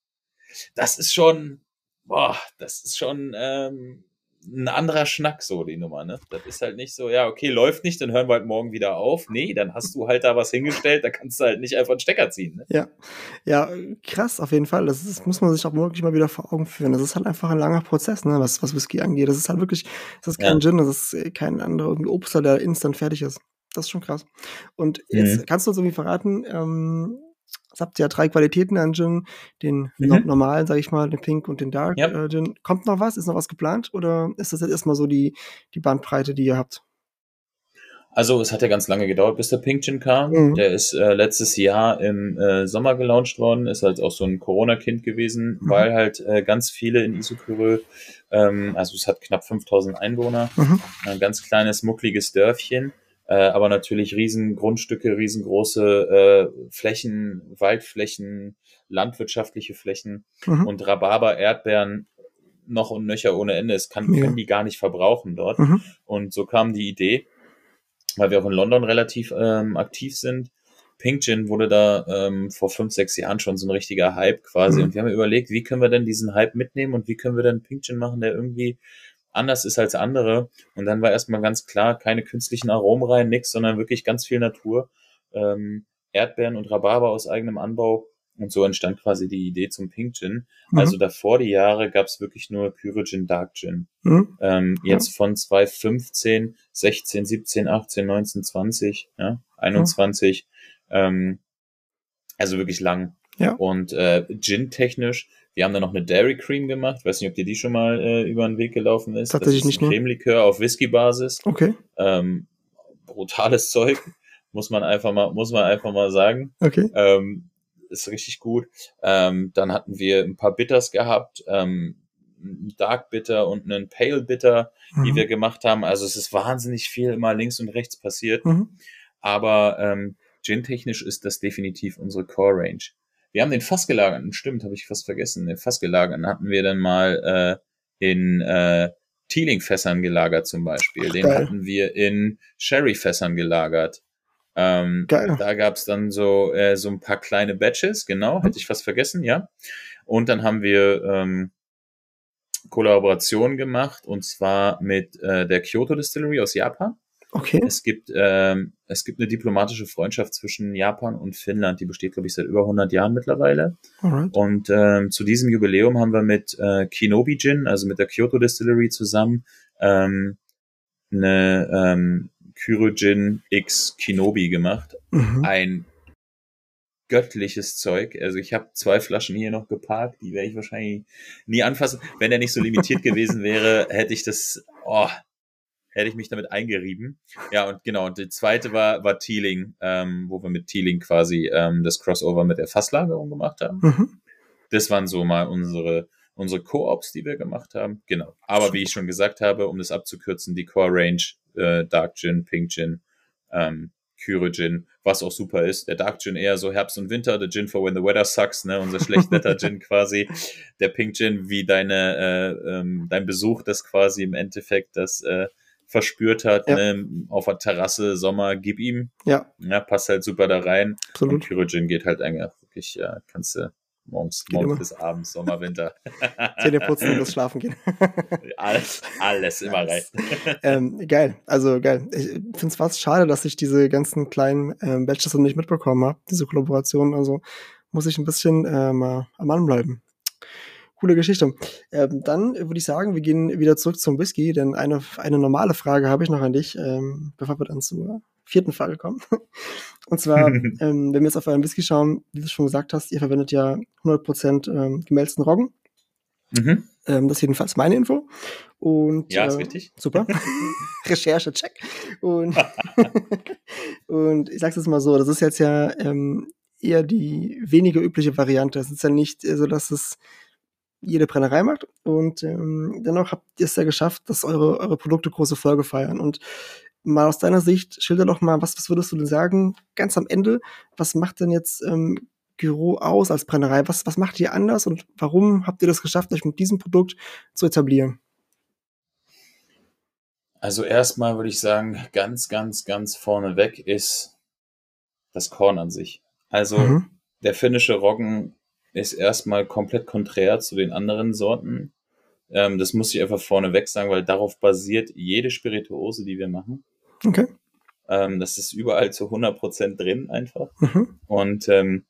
das ist schon, boah, das ist schon ähm, ein anderer Schnack, so die Nummer, ne? Das ist halt nicht so, ja, okay, läuft nicht, dann hören wir halt morgen wieder auf. Nee, dann hast du halt da was hingestellt, da kannst du halt nicht einfach einen Stecker ziehen. Ne?
Ja, ja, krass, auf jeden Fall. Das, ist, muss man sich auch wirklich mal wieder vor Augen führen. Das ist halt einfach ein langer Prozess, ne, was, was Whisky angeht. Das ist halt wirklich, das ist kein ja. Gin, das ist äh, kein anderer Obster, der instant fertig ist. Das ist schon krass. Und jetzt mhm. kannst du uns irgendwie verraten, ähm, habt ja drei Qualitäten an Gin, den mhm. normalen, sag ich mal, den Pink und den Dark yep. äh, Gin. Kommt noch was? Ist noch was geplant? Oder ist das jetzt erstmal so die, die Bandbreite, die ihr habt?
Also es hat ja ganz lange gedauert, bis der Pink Gin kam. Mhm. Der ist äh, letztes Jahr im äh, Sommer gelauncht worden, ist halt auch so ein Corona-Kind gewesen, mhm. weil halt äh, ganz viele in Isokyrö, ähm, also es hat knapp 5000 Einwohner, mhm. ein ganz kleines, muckliges Dörfchen äh, aber natürlich riesen Grundstücke, riesengroße äh, Flächen, Waldflächen, landwirtschaftliche Flächen mhm. und Rhabarber, Erdbeeren noch und nöcher ohne Ende. Es kann, ja. können die gar nicht verbrauchen dort. Mhm. Und so kam die Idee, weil wir auch in London relativ ähm, aktiv sind, Pink Gin wurde da ähm, vor fünf, sechs Jahren schon so ein richtiger Hype quasi. Mhm. Und wir haben überlegt, wie können wir denn diesen Hype mitnehmen und wie können wir denn Pink Gin machen, der irgendwie anders ist als andere. Und dann war erstmal ganz klar, keine künstlichen Aromen rein, nix, sondern wirklich ganz viel Natur. Ähm, Erdbeeren und Rhabarber aus eigenem Anbau. Und so entstand quasi die Idee zum Pink Gin. Mhm. Also davor die Jahre gab es wirklich nur Kyro Gin, Dark Gin. Mhm. Ähm, jetzt ja. von 2015, 16, 17, 18, 19, 20, ja, 21. Mhm. Ähm, also wirklich lang. Ja. Und äh, Gin-technisch, wir haben da noch eine Dairy Cream gemacht. Ich weiß nicht, ob dir die schon mal äh, über den Weg gelaufen ist.
Tatsächlich
das ist
nicht ein
Cremelikör auf Whisky-Basis.
Okay.
Ähm, brutales Zeug, muss man einfach mal, muss man einfach mal sagen.
Okay.
Ähm, ist richtig gut. Ähm, dann hatten wir ein paar Bitters gehabt, ähm, Dark Bitter und einen Pale Bitter, mhm. die wir gemacht haben. Also es ist wahnsinnig viel immer links und rechts passiert. Mhm. Aber ähm, Gin-technisch ist das definitiv unsere Core-Range. Wir haben den Fassgelagerten, stimmt, habe ich fast vergessen. Den Fassgelagerten hatten wir dann mal äh, in äh, Teeling-Fässern gelagert zum Beispiel. Ach, den geil. hatten wir in Sherry-Fässern gelagert. Ähm, Geil. Da gab es dann so, äh, so ein paar kleine Batches, genau, hätte ich fast vergessen, ja. Und dann haben wir ähm, Kollaborationen gemacht und zwar mit äh, der Kyoto Distillery aus Japan.
Okay.
Es gibt, ähm, es gibt eine diplomatische Freundschaft zwischen Japan und Finnland, die besteht, glaube ich, seit über 100 Jahren mittlerweile. Alright. Und ähm, zu diesem Jubiläum haben wir mit äh, Kinobi Gin, also mit der Kyoto Distillery zusammen, ähm, eine ähm, Kyrojin X Kinobi gemacht. Mhm. Ein göttliches Zeug. Also ich habe zwei Flaschen hier noch geparkt, die werde ich wahrscheinlich nie anfassen. Wenn er nicht so limitiert gewesen wäre, hätte ich das, oh, hätte ich mich damit eingerieben. Ja, und genau, und die zweite war, war Teeling, ähm, wo wir mit Teeling quasi ähm, das Crossover mit der Fasslagerung gemacht haben. Mhm. Das waren so mal unsere, unsere Co-ops, die wir gemacht haben. Genau. Aber wie ich schon gesagt habe, um das abzukürzen, die Core Range äh, Dark Gin, Pink Gin, ähm, Kyre Gin, was auch super ist. Der Dark Gin eher so Herbst und Winter, der Gin for when the weather sucks, ne, unser Schlechtwetter Gin quasi. Der Pink Gin wie deine, äh, ähm, dein Besuch, das quasi im Endeffekt das äh, verspürt hat, ja. ne, auf der Terrasse, Sommer, gib ihm.
Ja.
ja passt halt super da rein.
Absolut.
Und Kyre Gin geht halt eigentlich wirklich, ja, kannst du Morgens, morgens bis abends, Sommer, Winter.
Zähne putzen und das Schlafen gehen.
alles, alles immer rein.
ähm, geil, also geil. Ich finde es fast schade, dass ich diese ganzen kleinen ähm, Batches noch nicht mitbekommen habe, diese Kollaboration. Also muss ich ein bisschen äh, mal am Mann bleiben. Coole Geschichte. Ähm, dann würde ich sagen, wir gehen wieder zurück zum Whisky, denn eine, eine normale Frage habe ich noch an dich, ähm, bevor wir dann zur vierten Frage kommen. Und zwar, ähm, wenn wir jetzt auf euren Whisky schauen, wie du schon gesagt hast, ihr verwendet ja 100% ähm, gemälzten Roggen. Mhm. Ähm, das ist jedenfalls meine Info. Und,
ja, ist äh, richtig.
Super. Recherche, check. Und, und ich sag's jetzt mal so, das ist jetzt ja ähm, eher die weniger übliche Variante. Es ist ja nicht so, dass es jede Brennerei macht. Und ähm, dennoch habt ihr es ja geschafft, dass eure, eure Produkte große Folge feiern. Und mal aus deiner Sicht, schilder doch mal, was, was würdest du denn sagen, ganz am Ende, was macht denn jetzt ähm, Gyro aus als Brennerei? Was, was macht ihr anders und warum habt ihr das geschafft, euch mit diesem Produkt zu etablieren?
Also erstmal würde ich sagen, ganz, ganz, ganz vorneweg ist das Korn an sich. Also mhm. der finnische Roggen ist erstmal komplett konträr zu den anderen Sorten. Ähm, das muss ich einfach vorneweg sagen, weil darauf basiert jede Spirituose, die wir machen.
Okay.
Ähm, das ist überall zu 100% drin einfach. Mhm. Und ähm,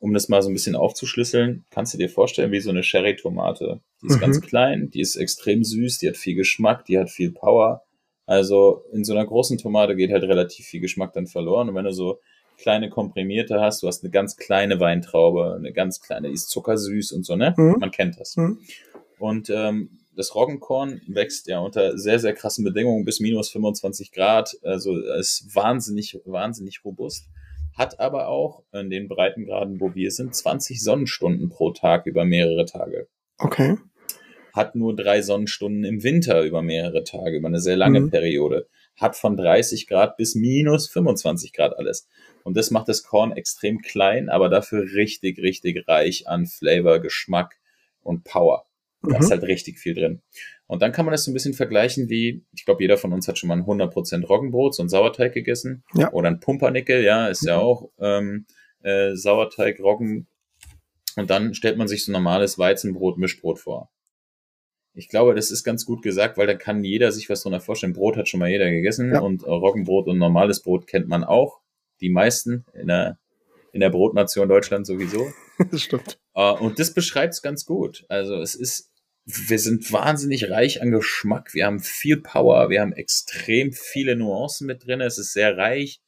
um das mal so ein bisschen aufzuschlüsseln, kannst du dir vorstellen, wie so eine Sherry-Tomate. Die ist mhm. ganz klein, die ist extrem süß, die hat viel Geschmack, die hat viel Power. Also in so einer großen Tomate geht halt relativ viel Geschmack dann verloren. Und wenn du so kleine komprimierte hast, du hast eine ganz kleine Weintraube, eine ganz kleine, die ist zuckersüß und so, ne? Mhm. Man kennt das. Mhm. Und ähm, das Roggenkorn wächst ja unter sehr, sehr krassen Bedingungen bis minus 25 Grad. Also ist wahnsinnig, wahnsinnig robust. Hat aber auch in den Breitengraden, wo wir sind, 20 Sonnenstunden pro Tag über mehrere Tage.
Okay.
Hat nur drei Sonnenstunden im Winter über mehrere Tage, über eine sehr lange mhm. Periode. Hat von 30 Grad bis minus 25 Grad alles. Und das macht das Korn extrem klein, aber dafür richtig, richtig reich an Flavor, Geschmack und Power. Da mhm. ist halt richtig viel drin. Und dann kann man das so ein bisschen vergleichen wie, ich glaube, jeder von uns hat schon mal ein 100% Roggenbrot, so ein Sauerteig gegessen.
Ja.
Oder ein Pumpernickel, ja, ist ja auch ähm, äh, Sauerteig, Roggen. Und dann stellt man sich so normales Weizenbrot, Mischbrot vor. Ich glaube, das ist ganz gut gesagt, weil dann kann jeder sich was drunter vorstellen. Brot hat schon mal jeder gegessen
Ja.
und äh, Roggenbrot und normales Brot kennt man auch. Die meisten in der, in der Brotnation Deutschland sowieso.
das stimmt.
Äh, und das beschreibt es ganz gut. Also es ist, wir sind wahnsinnig reich an Geschmack. Wir haben viel Power. Wir haben extrem viele Nuancen mit drin. Es ist sehr reich.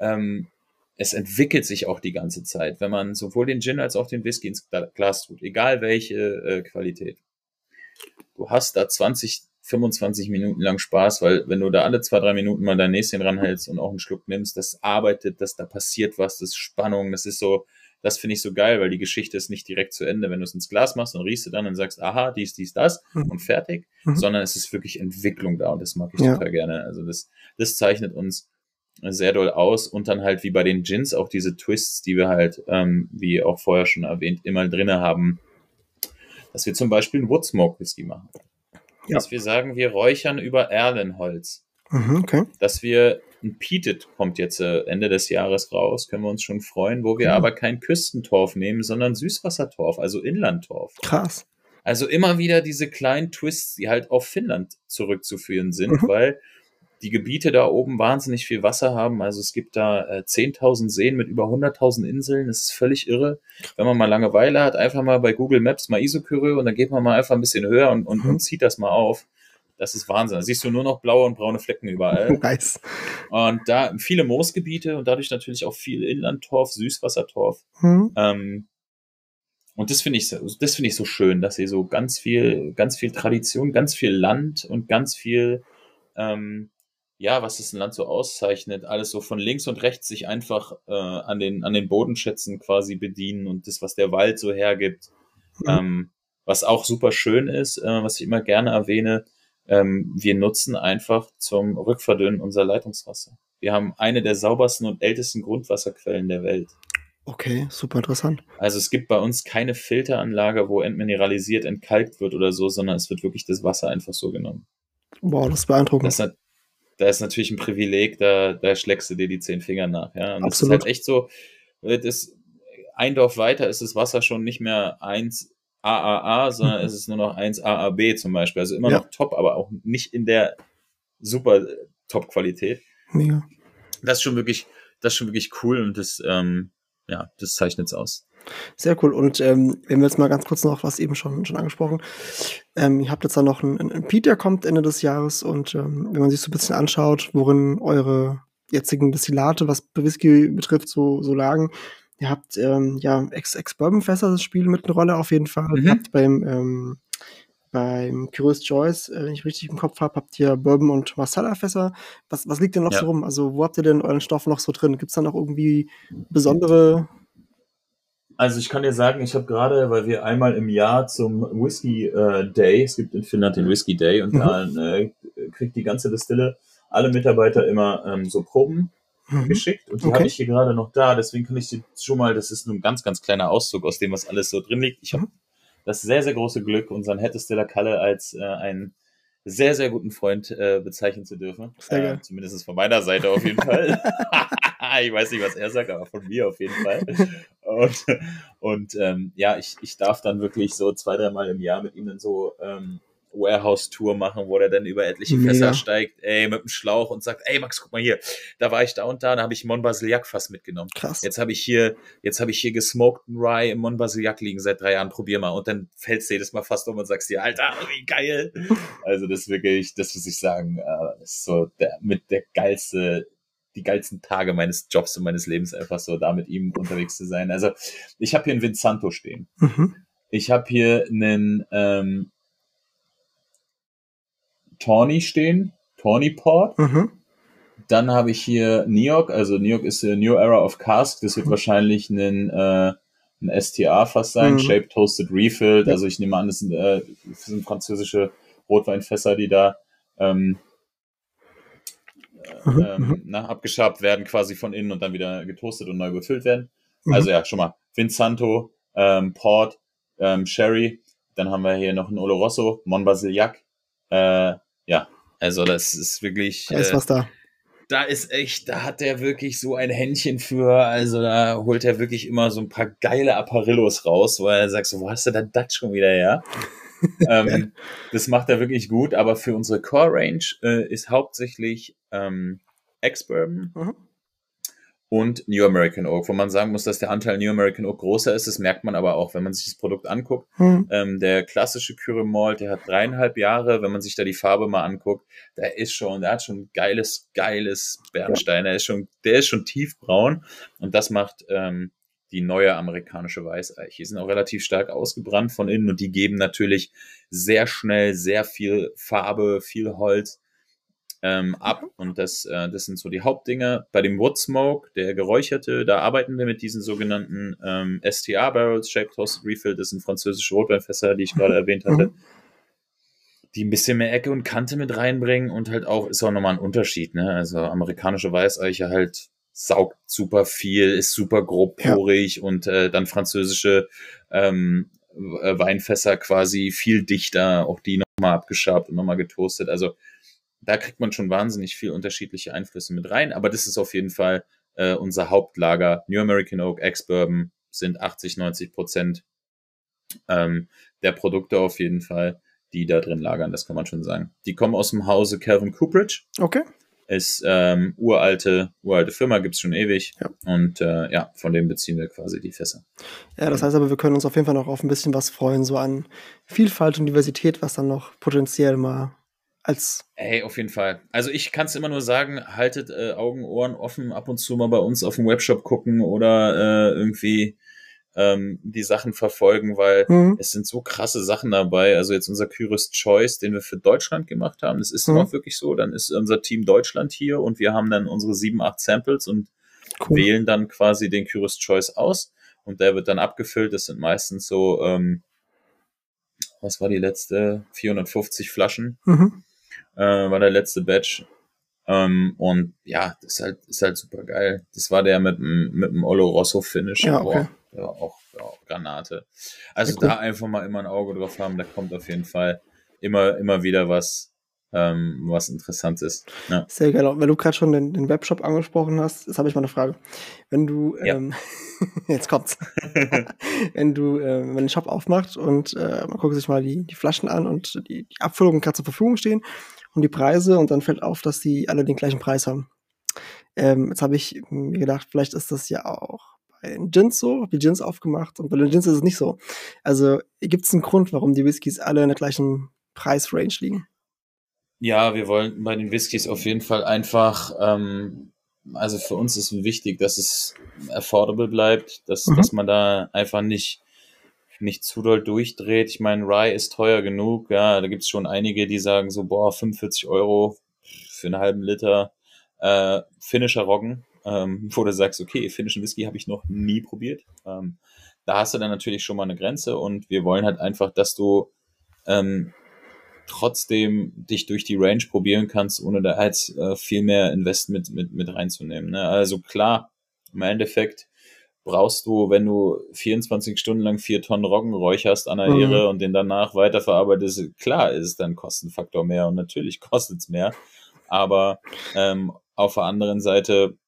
Ähm, es entwickelt sich auch die ganze Zeit, wenn man sowohl den Gin als auch den Whisky ins Gla- Glas tut, egal welche äh, Qualität. Du hast da 20, 25 Minuten lang Spaß, weil wenn du da alle zwei, drei Minuten mal dein Näschen ranhältst und auch einen Schluck nimmst, das arbeitet, das da passiert was, das ist Spannung, das ist so, das finde ich so geil, weil die Geschichte ist nicht direkt zu Ende. Wenn du es ins Glas machst und riechst du dann und sagst, aha, dies, dies, das
Mhm.
und fertig,
Mhm.
sondern es ist wirklich Entwicklung da und das mag ich
Ja.
total gerne. Also das, das zeichnet uns sehr doll aus und dann halt wie bei den Gins auch diese Twists, die wir halt, ähm, wie auch vorher schon erwähnt, immer drinne haben, dass wir zum Beispiel einen Woodsmoke Whisky machen.
Ja.
Dass wir sagen, wir räuchern über Erlenholz
Mhm, okay.
dass wir ein Peated kommt jetzt äh, Ende des Jahres raus, können wir uns schon freuen, wo wir
Mhm.
aber kein Küstentorf nehmen, sondern Süßwassertorf, also Inlandtorf.
Krass.
Also immer wieder diese kleinen Twists, die halt auf Finnland zurückzuführen sind,
Mhm.
weil die Gebiete da oben wahnsinnig viel Wasser haben. Also es gibt da äh, 10.000 Seen mit über 100.000 Inseln. Das ist völlig irre. Wenn man mal Langeweile hat, einfach mal bei Google Maps mal Isokyre und dann geht man mal einfach ein bisschen höher und, und,
Mhm.
und zieht das mal auf. Das ist Wahnsinn. Da siehst du nur noch blaue und braune Flecken überall.
Nice.
Und da viele Moosgebiete und dadurch natürlich auch viel Inlandtorf, Süßwassertorf.
Mhm.
Ähm, und das finde ich, so- das finde ich so schön, dass sie so ganz viel, ganz viel Tradition, ganz viel Land und ganz viel, ähm, ja, was das Land so auszeichnet, alles so von links und rechts sich einfach äh, an den an den Bodenschätzen quasi bedienen und das, was der Wald so hergibt,
Mhm.
ähm, was auch super schön ist, äh, was ich immer gerne erwähne, ähm, wir nutzen einfach zum Rückverdünnen unser Leitungswasser. Wir haben eine der saubersten und ältesten Grundwasserquellen der Welt.
Okay, super interessant.
Also es gibt bei uns keine Filteranlage, wo entmineralisiert, entkalkt wird oder so, sondern es wird wirklich das Wasser einfach so genommen.
Wow, das ist beeindruckend.
Das nat- da ist natürlich ein Privileg, da, da schlägst du dir die zehn Finger nach. Ja? Und das ist
Absolut.
halt echt so, das, ein Dorf weiter ist das Wasser schon nicht mehr 1 AAA, sondern
Mhm.
es ist nur noch 1 AAB zum Beispiel. Also immer
Ja.
noch top, aber auch nicht in der super äh, Top-Qualität.
Mega.
Das ist schon wirklich, das ist schon wirklich cool und das, ähm, ja, das zeichnet es aus.
Sehr cool. Und ähm, wenn wir jetzt mal ganz kurz noch was eben schon, schon angesprochen. Ähm, ihr habt jetzt da noch einen, einen Pete, der kommt Ende des Jahres. Und ähm, wenn man sich so ein bisschen anschaut, worin eure jetzigen Destillate, was Whisky betrifft, so, so lagen. Ihr habt ähm, ja Ex-Bourbon-Fässer, das spielen mit eine Rolle auf jeden Fall.
Mhm.
Ihr habt beim, ähm, beim Curious Choice, äh, wenn ich richtig im Kopf habe, habt ihr Bourbon und Marsala-Fässer. Was, was liegt denn noch
Ja.
so rum? Also, wo habt ihr denn euren Stoff noch so drin? Gibt es da noch irgendwie besondere
Also ich kann dir sagen, ich habe gerade, weil wir einmal im Jahr zum Whisky äh, Day, es gibt in Finnland den Whisky Day und
Mhm.
da äh, kriegt die ganze Distille alle Mitarbeiter immer ähm, so Proben
Mhm.
geschickt und die
Okay.
habe ich hier gerade noch da, deswegen kann ich dir schon mal, das ist nur ein ganz, ganz kleiner Auszug aus dem, was alles so drin liegt. Ich habe
Mhm.
das sehr, sehr große Glück, unseren Head Distiller Kalle als äh, einen sehr, sehr guten Freund äh, bezeichnen zu dürfen. Äh, zumindest von meiner Seite auf jeden Fall. ich weiß nicht, was er sagt, aber von mir auf jeden Fall. Und, und ähm, ja, ich, ich darf dann wirklich so zwei, dreimal im Jahr mit ihm dann so ähm, Warehouse-Tour machen, wo er dann über etliche
Mega.
Fässer steigt, ey, mit dem Schlauch und sagt, ey Max, guck mal hier, da war ich da und da, da habe ich Mon Basiliac fast mitgenommen.
krass.
Jetzt habe ich hier, jetzt habe ich hier gesmokten Rye im Mon Basiliac liegen seit drei Jahren, probier mal. Und dann fällst du jedes Mal fast um und sagst dir, Alter, wie geil. Also das ist wirklich, das muss ich sagen, äh, ist so der, mit der geilste, die geilsten Tage meines Jobs und meines Lebens einfach so da mit ihm unterwegs zu sein. Also ich habe hier einen Vinsanto stehen.
Mhm.
Ich habe hier einen ähm, Tawny stehen, Tawny Port.
Mhm.
Dann habe ich hier Neok, also Neok ist äh, New Era of Cask. Das wird
Mhm.
wahrscheinlich ein, äh, ein STA fast sein,
Mhm.
Shape Toasted Refilled.
Ja.
Also ich nehme an, das sind, äh, das sind französische Rotweinfässer, die da ähm,
Mhm.
ähm,
Mhm.
na, abgeschabt werden, quasi von innen und dann wieder getoastet und neu befüllt werden.
Mhm.
Also ja, schon mal Vinsanto, ähm, Port, ähm, Sherry. Dann haben wir hier noch einen Oloroso, Mon Basiliac, Äh, ja, also das ist wirklich.
Da ist
äh,
was da.
Da ist echt, da hat er wirklich so ein Händchen für. Also da holt er wirklich immer so ein paar geile Apparillos raus, weil er sagt so, wo hast du denn das schon wieder her? ähm, das macht er wirklich gut, aber für unsere Core Range äh, ist hauptsächlich ähm, Ex-Bourbon
Mhm.
Und New American Oak, wo man sagen muss, dass der Anteil New American Oak größer ist. Das merkt man aber auch, wenn man sich das Produkt anguckt.
Mhm.
Ähm, der klassische Kyrie Malt, der hat dreieinhalb Jahre. Wenn man sich da die Farbe mal anguckt, der ist schon, der hat schon geiles, geiles Bernstein. Der ist schon, der ist schon tiefbraun und das macht ähm, die neue amerikanische Weißeiche. Die sind auch relativ stark ausgebrannt von innen und die geben natürlich sehr schnell sehr viel Farbe, viel Holz ähm, ab. Und das, äh, das sind so die Hauptdinge. Bei dem Wood Smoke, der geräucherte, da arbeiten wir mit diesen sogenannten ähm, STR-Barrels, Shaped Toasted Refill. Das sind französische Rotweinfässer, die ich gerade erwähnt hatte.
Mhm.
Die ein bisschen mehr Ecke und Kante mit reinbringen und halt auch, ist auch nochmal ein Unterschied, ne? Also amerikanische Weißeiche halt saugt super viel, ist super grobporig und äh, dann französische ähm, äh, Weinfässer quasi viel dichter, auch die nochmal abgeschabt und nochmal getoastet. Also da kriegt man schon wahnsinnig viel unterschiedliche Einflüsse mit rein, aber das ist auf jeden Fall äh, unser Hauptlager. New American Oak, Ex-Bourbon sind 80, 90 Prozent ähm, der Produkte auf jeden Fall, die da drin lagern, das kann man schon sagen. Die kommen aus dem Hause Calvin Cooperage,
Okay.
ist ähm, uralte, uralte Firma, gibt's schon ewig.
Ja.
Und äh, ja, von dem beziehen wir quasi die Fässer.
Ja, das heißt aber, wir können uns auf jeden Fall noch auf ein bisschen was freuen, so an Vielfalt und Diversität, was dann noch potenziell mal als
Hey, auf jeden Fall. Also ich kann es immer nur sagen, haltet äh, Augen, Ohren offen, ab und zu mal bei uns auf dem Webshop gucken oder äh, irgendwie ähm, die Sachen verfolgen, weil
Mhm.
es sind so krasse Sachen dabei. Also jetzt unser Curious Choice, den wir für Deutschland gemacht haben, das ist
Mhm.
auch wirklich so. Dann ist unser Team Deutschland hier und wir haben dann unsere sieben, acht Samples und
cool.
wählen dann quasi den Curious Choice aus und der wird dann abgefüllt. Das sind meistens so, ähm, was war die letzte? 450 Flaschen
Mhm.
Äh, war der letzte Batch. Ähm, und ja, das ist halt, ist halt super geil. Das war der mit dem, mit dem Olo Rosso Finish.
Ja, okay.
Boah, der war auch, der war auch Granate. Also
Ja,
da einfach mal immer ein Auge drauf haben, da kommt auf jeden Fall immer, immer wieder was, ähm, was Interessantes. Ja.
Sehr geil. Und Weil du gerade schon den, den Webshop angesprochen hast, jetzt habe ich mal eine Frage. Wenn du,
Ja.
ähm, jetzt kommt's. wenn du, äh, wenn den Shop aufmacht und äh, man guckt sich mal die, die Flaschen an und die, die Abfüllungen gerade zur Verfügung stehen und die Preise und dann fällt auf, dass die alle den gleichen Preis haben. Ähm, jetzt habe ich mir gedacht, vielleicht ist das ja auch bei den Gins so, hab die Gins aufgemacht und bei den Gins ist es nicht so. Also gibt es einen Grund, warum die Whiskys alle in der gleichen Preisrange liegen?
Ja, wir wollen bei den Whiskys auf jeden Fall einfach, ähm, also für uns ist wichtig, dass es affordable bleibt, dass,
Mhm.
dass man da einfach nicht, nicht zu doll durchdreht. Ich meine, Rye ist teuer genug, ja, da gibt's schon einige, die sagen so, boah, 45 Euro für einen halben Liter äh, finnischer Roggen, ähm, wo du sagst, okay, finnischen Whisky habe ich noch nie probiert. Ähm, da hast du dann natürlich schon mal eine Grenze und wir wollen halt einfach, dass du ähm, trotzdem dich durch die Range probieren kannst, ohne da jetzt äh, viel mehr Investment mit, mit reinzunehmen. Ne? Also klar, im Endeffekt brauchst du, wenn du 24 Stunden lang vier Tonnen Roggen räucherst an der
Mhm.
Ehre und den danach weiterverarbeitest, klar ist es dann ein Kostenfaktor mehr und natürlich kostet es mehr. Aber ähm, auf der anderen Seite,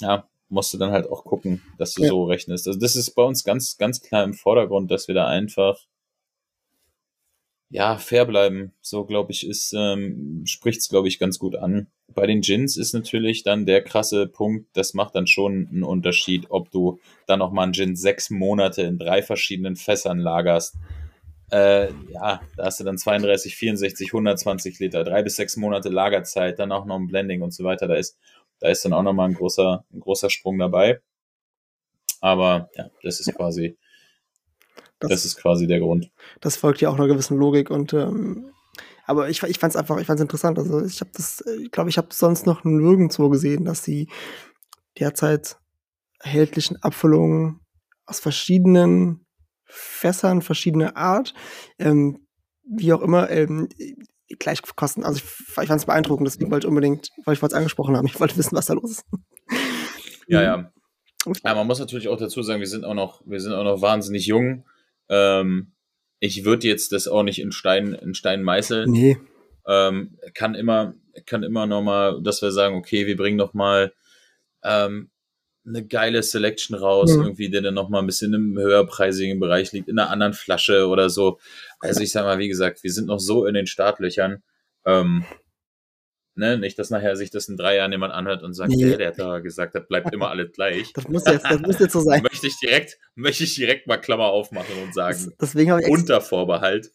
ja, musst du dann halt auch gucken, dass du
Ja.
so rechnest. Also das ist bei uns ganz, ganz klar im Vordergrund, dass wir da einfach ja, fair bleiben. So, glaube ich, ist, ähm, spricht's, glaube ich, ganz gut an. Bei den Gins ist natürlich dann der krasse Punkt, das macht dann schon einen Unterschied, ob du dann noch mal einen Gin sechs Monate in drei verschiedenen Fässern lagerst. Äh, ja, da hast du dann 32, 64, 120 Liter, drei bis sechs Monate Lagerzeit, dann auch noch ein Blending und so weiter. Da ist, da ist dann auch noch mal ein großer, ein großer Sprung dabei. Aber ja, das ist quasi,
Das,
das ist quasi der Grund.
das folgt ja auch einer gewissen Logik und ähm, aber ich, ich fand es einfach, ich fand es interessant. Also ich habe das, äh, ich glaube, ich habe sonst noch nirgendwo gesehen, dass die derzeit erhältlichen Abfüllungen aus verschiedenen Fässern, verschiedener Art, ähm, wie auch immer, ähm, gleich kosten. Also ich, ich fand es beeindruckend, deswegen wollte ich unbedingt, weil ich es angesprochen haben, ich wollte wissen, was da los ist.
Ja, ja. Ja, man muss natürlich auch dazu sagen, wir sind auch noch, wir sind auch noch wahnsinnig jung. Ähm, ich würde jetzt das auch nicht in Stein, in Stein meißeln.
Nee,
ähm, kann immer, kann immer noch mal, dass wir sagen, okay, wir bringen noch mal ähm, eine geile Selection raus, mhm. irgendwie, der dann noch mal ein bisschen im höherpreisigen Bereich liegt, in einer anderen Flasche oder so. Also ich sag mal, wie gesagt, wir sind noch so in den Startlöchern. Ähm, Ne? Nicht, dass nachher sich das in drei Jahren jemand anhört und sagt, nee. der hat da gesagt, das bleibt immer alles gleich.
Das muss jetzt, das muss jetzt so sein.
möchte ich direkt, möchte ich direkt mal Klammer aufmachen und sagen,
das, deswegen ich
unter Vorbehalt.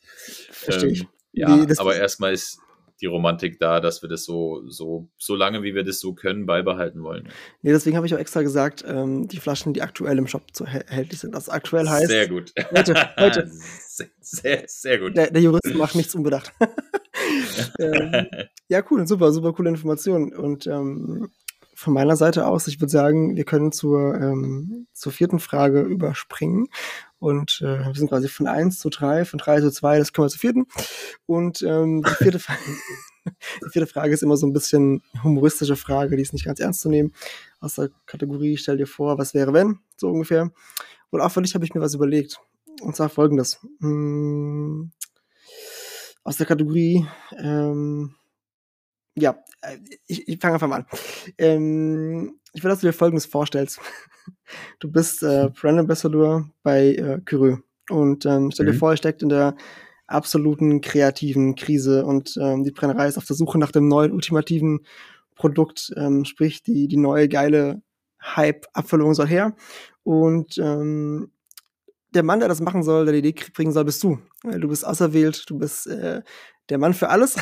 Verstehe ich. Ähm, ja, nee, aber erstmal ist die Romantik da, dass wir das so, so, so lange wie wir das so können, beibehalten wollen.
Nee, deswegen habe ich auch extra gesagt, ähm, die Flaschen, die aktuell im Shop zu erhältlich sind. Das aktuell heißt.
Sehr gut.
Heute, heute.
Sehr, sehr, sehr gut.
Der, der, Jurist macht nichts unbedacht. ähm, ja, cool, super, super coole Information. Und ähm, von meiner Seite aus, ich würde sagen, wir können zur, ähm, zur vierten Frage überspringen. Und äh, wir sind quasi von 1 zu 3, von 3 zu 2, das kommen wir zur vierten. Und ähm, die, vierte Frage, die vierte Frage ist immer so ein bisschen humoristische Frage, die ist nicht ganz ernst zu nehmen. Aus der Kategorie, stell dir vor, was wäre wenn, so ungefähr. Und auch für dich habe ich mir was überlegt. Und zwar folgendes. Hm, aus der Kategorie, ähm, ja, äh, ich, ich fange einfach mal an. Ähm, ich will, dass du dir Folgendes vorstellst. Du bist äh, Brand Ambassador bei äh, Kyrie. Und ähm, stell dir mhm. vor, er steckt in der absoluten kreativen Krise und ähm, die Brennerei ist auf der Suche nach dem neuen ultimativen Produkt, ähm, sprich die, die neue geile Hype-Abfüllung soll her. Und ähm, der Mann, der das machen soll, der die Idee bringen soll, bist du. Du bist auserwählt, du bist äh, der Mann für alles.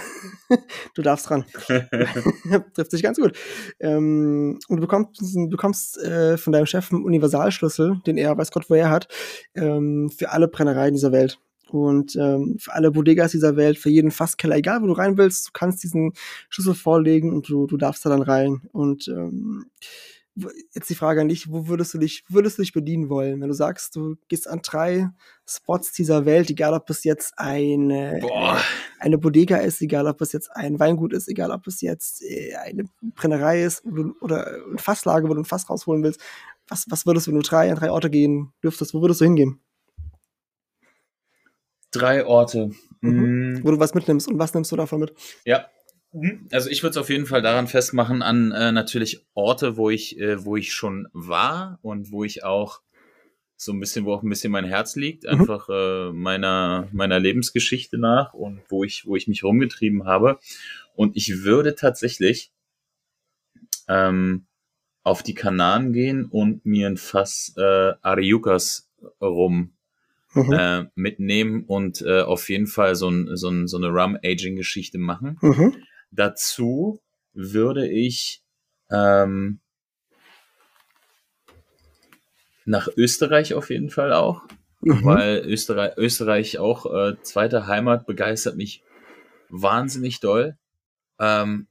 du darfst ran. Trifft sich ganz gut. Ähm, und du bekommst, du bekommst äh, von deinem Chef einen Universalschlüssel, den er weiß Gott woher hat, ähm, für alle Brennereien dieser Welt. Und ähm, für alle Bodegas dieser Welt, für jeden Fasskeller, egal wo du rein willst, du kannst diesen Schlüssel vorlegen und du, du darfst da dann rein. Und ähm, jetzt die Frage an dich, wo würdest du dich, würdest du dich bedienen wollen? Wenn du sagst, du gehst an drei Spots dieser Welt, egal ob es jetzt eine, Boah. eine Bodega ist, egal ob es jetzt ein Weingut ist, egal ob es jetzt äh, eine Brennerei ist oder eine Fasslage, wo du ein Fass rausholen willst, was, was würdest du, wenn du drei an drei Orte gehen dürftest, wo würdest du hingehen?
Drei Orte.
Mhm. Mhm. Wo du was mitnimmst und was nimmst du davon mit?
Ja. Also ich würde es auf jeden Fall daran festmachen, an äh, natürlich Orte, wo ich, äh, wo ich schon war und wo ich auch so ein bisschen, wo auch ein bisschen mein Herz liegt, mhm. einfach äh, meiner, meiner Lebensgeschichte nach und wo ich, wo ich mich rumgetrieben habe. Und ich würde tatsächlich ähm, auf die Kanaren gehen und mir ein Fass äh, Ariukas rum mhm. äh, mitnehmen und äh, auf jeden Fall so, ein, so, ein, so eine Rum-Aging-Geschichte machen. Mhm. Dazu würde ich ähm, nach Österreich auf jeden Fall auch, mhm. weil Österreich, Österreich auch äh, zweite Heimat begeistert mich wahnsinnig doll. Ähm,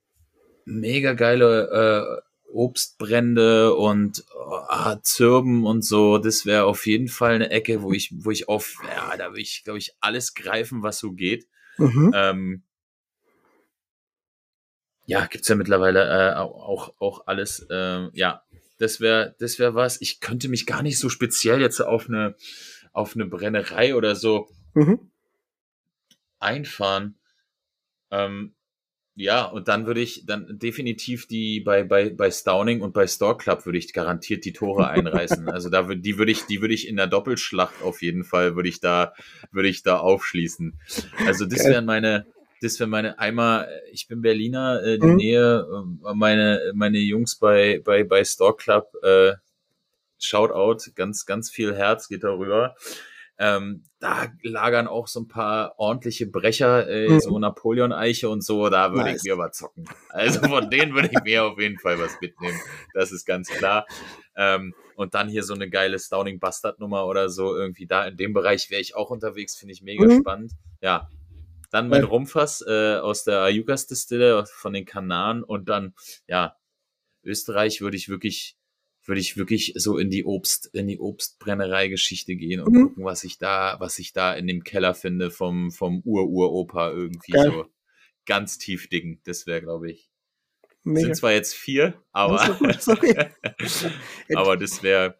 mega geile äh, Obstbrände und oh, Zirben und so. Das wäre auf jeden Fall eine Ecke, wo ich, wo ich auf, ja, da will ich, glaube ich, alles greifen, was so geht. Mhm. Ähm, ja, gibt's ja mittlerweile äh, auch, auch alles. Äh, ja, das wäre das wäre was. Ich könnte mich gar nicht so speziell jetzt auf eine, auf eine Brennerei oder so mhm. einfahren. Ähm, ja, und dann würde ich dann definitiv die bei, bei, bei Stowning und bei Store Club würde ich garantiert die Tore einreißen. Also da würde die würde ich, die würde ich in der Doppelschlacht auf jeden Fall, würde ich da, würde ich da aufschließen. Also das wären meine, das wäre meine einmal, ich bin Berliner, äh, die mhm. Nähe, äh, meine, meine Jungs bei, bei, bei Store Club, äh, Shoutout, ganz, ganz viel Herz geht darüber. Ähm, da lagern auch so ein paar ordentliche Brecher, äh, mhm. so Napoleon-Eiche und so, da würde nice. ich mir was zocken. Also von denen würde ich mir auf jeden Fall was mitnehmen. Das ist ganz klar. Ähm, und dann hier so eine geile Stowning Bastard Nummer oder so, irgendwie da in dem Bereich wäre ich auch unterwegs, finde ich mega mhm. spannend. Ja, dann mein Rumfass äh, aus der Ayukas Distille von den Kanaren und dann, ja, Österreich würde ich wirklich, würde ich wirklich so in die Obst, in die Obstbrennerei-Geschichte gehen und mhm. gucken, was ich da, was ich da in dem Keller finde vom, vom Ur-Ur-Opa irgendwie Geil. so ganz tief dicken. Das wäre, glaube ich. Mega. Sind zwar jetzt vier, aber. Das okay. aber das wäre.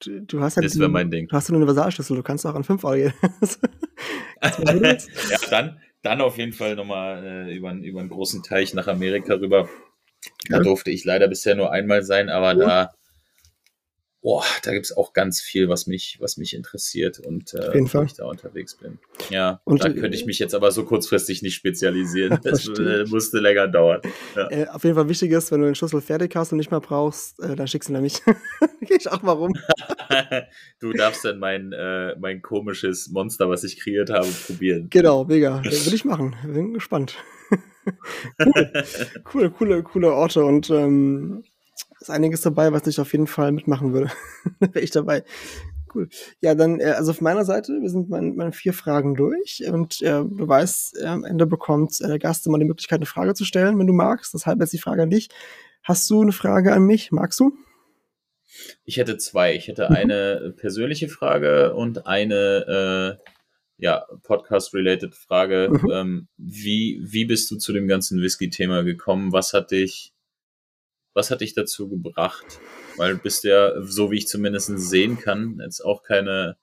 Du, du, hast halt
das wäre mein Ding.
Du hast einen Universalschlüssel, du kannst auch an fünf Euro gehen.
ja, dann, dann auf jeden Fall nochmal äh, über, über einen großen Teich nach Amerika rüber. Da ja. durfte ich leider bisher nur einmal sein, aber ja. da boah, da gibt's auch ganz viel, was mich, was mich interessiert und äh, wo ich da unterwegs bin. Ja, und, da könnte ich mich jetzt aber so kurzfristig nicht spezialisieren. Das äh, musste länger dauern.
Ja. Äh, auf jeden Fall wichtig ist, wenn du den Schlüssel fertig hast und nicht mehr brauchst, äh, dann schickst du nämlich. Geh ich auch mal rum.
du darfst dann mein, äh, mein komisches Monster, was ich kreiert habe, probieren.
Genau, mega. Würde ich machen. Bin gespannt. cool. coole, coole, coole Orte und ähm, ist einiges dabei, was ich auf jeden Fall mitmachen würde. Wäre ich dabei. Cool. Ja, dann, äh, also auf meiner Seite, wir sind meine, meine vier Fragen durch und äh, du weißt, äh, am Ende bekommt äh, der Gast immer die Möglichkeit, eine Frage zu stellen, wenn du magst. Deshalb jetzt die Frage an dich. Hast du eine Frage an mich? Magst du?
Ich hätte zwei. Ich hätte mhm. eine persönliche Frage und eine äh, ja, Podcast-related Frage. Mhm. Ähm, wie, wie bist du zu dem ganzen Whisky-Thema gekommen? Was hat dich was hat dich dazu gebracht? Weil du bist ja, so wie ich zumindest sehen kann, jetzt auch keine,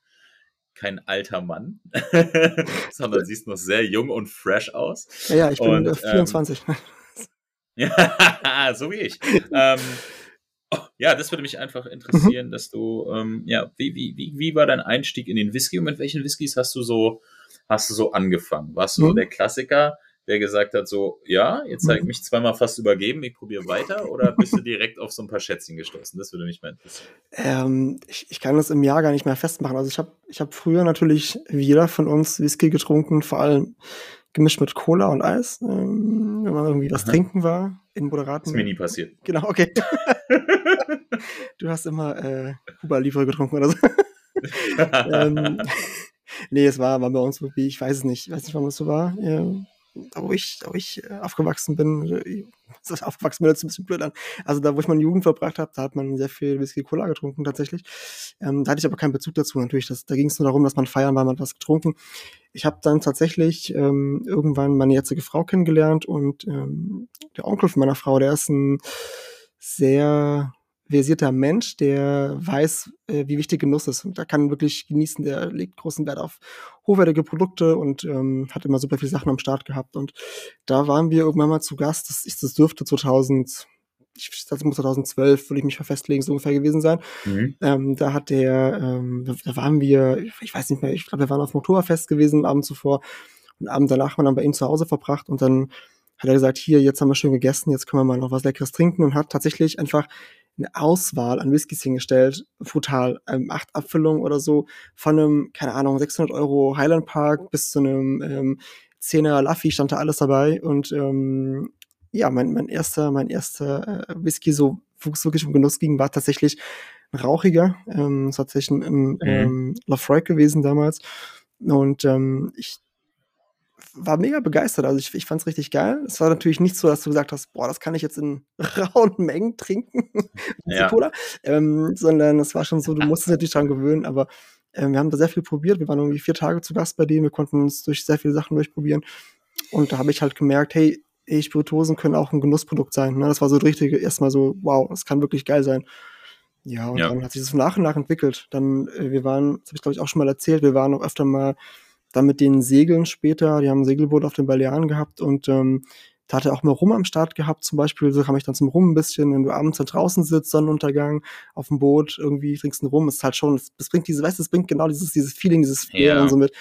kein alter Mann, sondern siehst noch sehr jung und fresh aus.
Ja, ja ich bin und, 24.
Ähm, ja, so wie ich. ähm, oh, ja, das würde mich einfach interessieren, mhm. dass du, ähm, ja, wie, wie, wie, wie war dein Einstieg in den Whisky und mit welchen Whiskys hast du so, hast du so angefangen? Warst du mhm. der Klassiker? Der gesagt hat, so, ja, jetzt habe ich mhm. mich zweimal fast übergeben, ich probiere weiter, oder bist du direkt auf so ein paar Schätzchen gestoßen? Das würde mich mal interessieren.
Ähm, ich, ich, kann das im Jahr gar nicht mehr festmachen. Also ich habe ich hab früher natürlich wie jeder von uns Whisky getrunken, vor allem gemischt mit Cola und Eis, ähm, wenn man irgendwie was Aha. trinken war, in moderaten.
ist mir nie passiert.
Genau, okay. du hast immer äh, Cuba Libre getrunken oder so. ähm, nee, es war, war bei uns wirklich, ich weiß es nicht, ich weiß nicht, warum es so war. Ja da wo ich, da wo ich äh, aufgewachsen bin, äh, aufgewachsen bin, das ein bisschen blöd an. Also da, wo ich meine Jugend verbracht habe, da hat man sehr viel Whisky Cola getrunken tatsächlich. Ähm, da hatte ich aber keinen Bezug dazu natürlich. Das, da ging es nur darum, dass man feiern war, man hat was getrunken. Ich habe dann tatsächlich ähm, irgendwann meine jetzige Frau kennengelernt und ähm, der Onkel von meiner Frau, der ist ein sehr versierter Mensch, der weiß, äh, wie wichtig Genuss ist. Und der kann wirklich genießen, der legt großen Wert auf hochwertige Produkte und ähm, hat immer super viele Sachen am Start gehabt. Und da waren wir irgendwann mal zu Gast, das, ist, das dürfte 2000, ich, das muss 2012, würde ich mich festlegen, so ungefähr gewesen sein. Mhm. Ähm, da hat der, ähm, da, da, waren wir, ich weiß nicht mehr, ich glaube, wir waren auf Motorfest gewesen, Abend zuvor. Und Abend danach haben wir dann bei ihm zu Hause verbracht und dann hat er gesagt, hier, jetzt haben wir schön gegessen, jetzt können wir mal noch was Leckeres trinken und hat tatsächlich einfach eine Auswahl an Whiskys hingestellt, brutal, ähm, acht Abfüllungen oder so, von einem, keine Ahnung, 600 Euro Highland Park bis zu einem ähm, 10er Laffy stand da alles dabei und ähm, ja, mein, mein erster, mein erster äh, Whisky, so wo es wirklich um Genuss ging, war tatsächlich ein rauchiger, ähm, das war tatsächlich ein, ein mhm. ähm, Lafroy gewesen damals und ähm, ich war mega begeistert. Also ich, ich fand es richtig geil. Es war natürlich nicht so, dass du gesagt hast, boah, das kann ich jetzt in rauen Mengen trinken, ja. Cola, ähm, sondern es war schon so, du musstest natürlich dran gewöhnen, aber ähm, wir haben da sehr viel probiert. Wir waren irgendwie vier Tage zu Gast bei denen, wir konnten uns durch sehr viele Sachen durchprobieren. Und da habe ich halt gemerkt, hey, hey, Spirituosen können auch ein Genussprodukt sein. Ne? Das war so richtig erstmal so, wow, das kann wirklich geil sein. Ja, und ja. dann hat sich das nach und nach entwickelt. Dann, äh, wir waren, das habe ich glaube ich auch schon mal erzählt, wir waren auch öfter mal dann mit den Segeln später, die haben ein Segelboot auf den Balearen gehabt und ähm, da hat er auch mal Rum am Start gehabt, zum Beispiel, so kam ich dann zum Rum ein bisschen, wenn du abends da draußen sitzt, Sonnenuntergang, auf dem Boot, irgendwie trinkst einen Rum, ist halt schon, das bringt diese, weißt du, das bringt genau dieses, dieses Feeling, dieses Feeling ja. und so mit.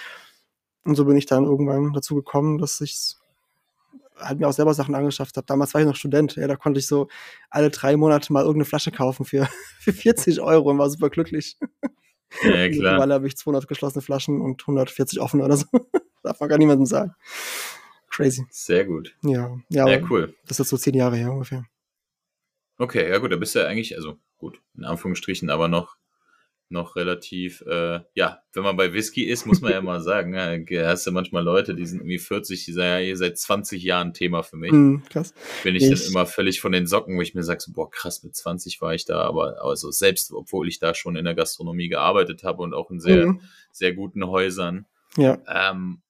Und so bin ich dann irgendwann dazu gekommen, dass ich halt mir auch selber Sachen angeschafft habe. Damals war ich noch Student, ja, da konnte ich so alle drei Monate mal irgendeine Flasche kaufen für, für 40 Euro und war super glücklich.
Ja, klar.
Mittlerweile habe ich 200 geschlossene Flaschen und 140 offene oder so. Darf man gar niemandem sagen. Crazy.
Sehr gut.
Ja, ja,
ja cool.
Das ist so zehn Jahre her ungefähr.
Okay, ja gut, da bist du ja eigentlich, also gut, in Anführungsstrichen, aber noch noch relativ, äh, ja, wenn man bei Whisky ist, muss man ja mal sagen, ja, hast du manchmal Leute, die sind irgendwie 40, die sagen, ja, ihr seid 20 Jahren Thema für mich. Mm, krass. Bin ich, ich, dann immer völlig von den Socken, wo ich mir sage, so, boah, krass, mit 20 war ich da, aber also selbst, obwohl ich da schon in der Gastronomie gearbeitet habe und auch in sehr, mm. sehr guten Häusern,
ja.
ähm,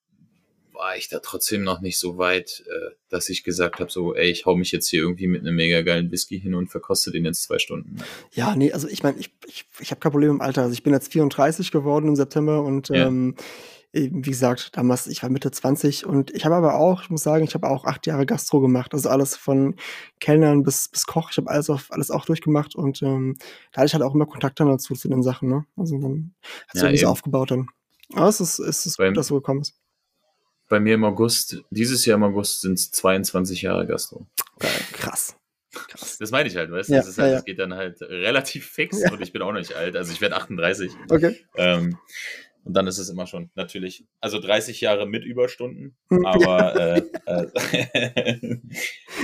war ich da trotzdem noch nicht so weit, äh, dass ich gesagt habe, so, ey, ich hau mich jetzt hier irgendwie mit einem mega geilen Whisky hin und verkoste den jetzt zwei Stunden.
Ja, nee, also ich meine, ich, ich, ich habe kein Problem im Alter. Also ich bin jetzt 34 geworden im September und ja. ähm, wie gesagt, damals, ich war Mitte 20 und ich habe aber auch, ich muss sagen, ich habe auch acht Jahre Gastro gemacht, also alles von Kellnern bis, bis Koch, ich habe alles, auf, alles auch durchgemacht und ähm, da hatte ich halt auch immer Kontakt dann dazu zu den Sachen, ne? Also dann hat sich ja, so aufgebaut dann. Aber es ist, es ist gut, dass so gekommen ist.
Bei mir im August, dieses Jahr im August sind es 22 Jahre Gastro.
Geil, krass.
Krass. Das meine ich halt, weißt du? Ja, das, halt, ja, ja. das, geht dann halt relativ fix und ich bin auch noch nicht alt. Also ich werde 38.
Okay.
Ähm, und dann ist es immer schon natürlich, also 30 Jahre mit Überstunden, hm. aber äh, äh,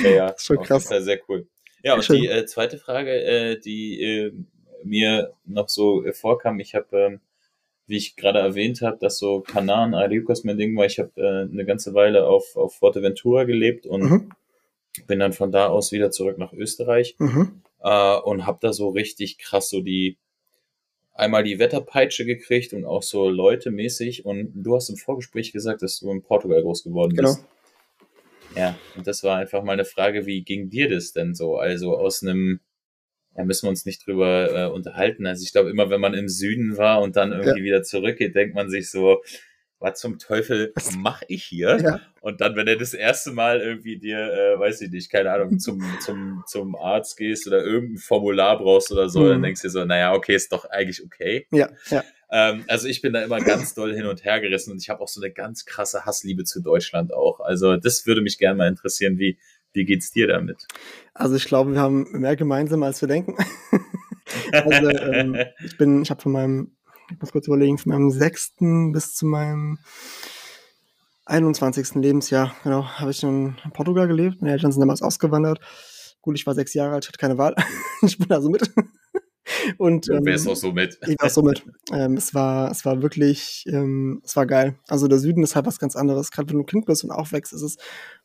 ja, ja, das ist schon krass. Sehr, sehr cool. Ja, und Schön. die äh, zweite Frage, äh, die äh, mir noch so äh, vorkam, ich habe, ähm, wie ich gerade erwähnt habe, dass so Kanaren, Ariucas mein Ding war, ich habe äh, eine ganze Weile auf, auf Forteventura gelebt und mhm. bin dann von da aus wieder zurück nach Österreich mhm. äh, und habe da so richtig krass so die einmal die Wetterpeitsche gekriegt und auch so Leute mäßig. Und du hast im Vorgespräch gesagt, dass du in Portugal groß geworden bist. Genau. Ja, und das war einfach mal eine Frage, wie ging dir das denn so? Also aus einem, ja, müssen wir uns nicht drüber äh, unterhalten. Also ich glaube, immer wenn man im Süden war und dann irgendwie ja. wieder zurückgeht, denkt man sich so, was zum Teufel mache ich hier? Ja. Und dann, wenn du das erste Mal irgendwie dir, äh, weiß ich nicht, keine Ahnung, zum, zum, zum Arzt gehst oder irgendein Formular brauchst oder so, mhm. dann denkst du dir so, naja, okay, ist doch eigentlich okay.
Ja, ja.
Ähm, also ich bin da immer ganz doll hin und her gerissen und ich habe auch so eine ganz krasse Hassliebe zu Deutschland auch. Also das würde mich gerne mal interessieren, wie, wie geht's dir damit?
Also ich glaube, wir haben mehr gemeinsam, als wir denken. also ähm, ich bin, ich habe von meinem ich muss kurz überlegen, von meinem sechsten bis zu meinem 21. Lebensjahr, genau, habe ich in Portugal gelebt. Meine Eltern sind damals ausgewandert. Gut, ich war sechs Jahre alt, ich hatte keine Wahl. ich bin da so mit. Und
du wärst ähm, auch so mit.
Ich war so mit. Ähm, es war, es war wirklich, ähm, es war geil. Also der Süden ist halt was ganz anderes. Gerade wenn du Kind bist und aufwächst, ist es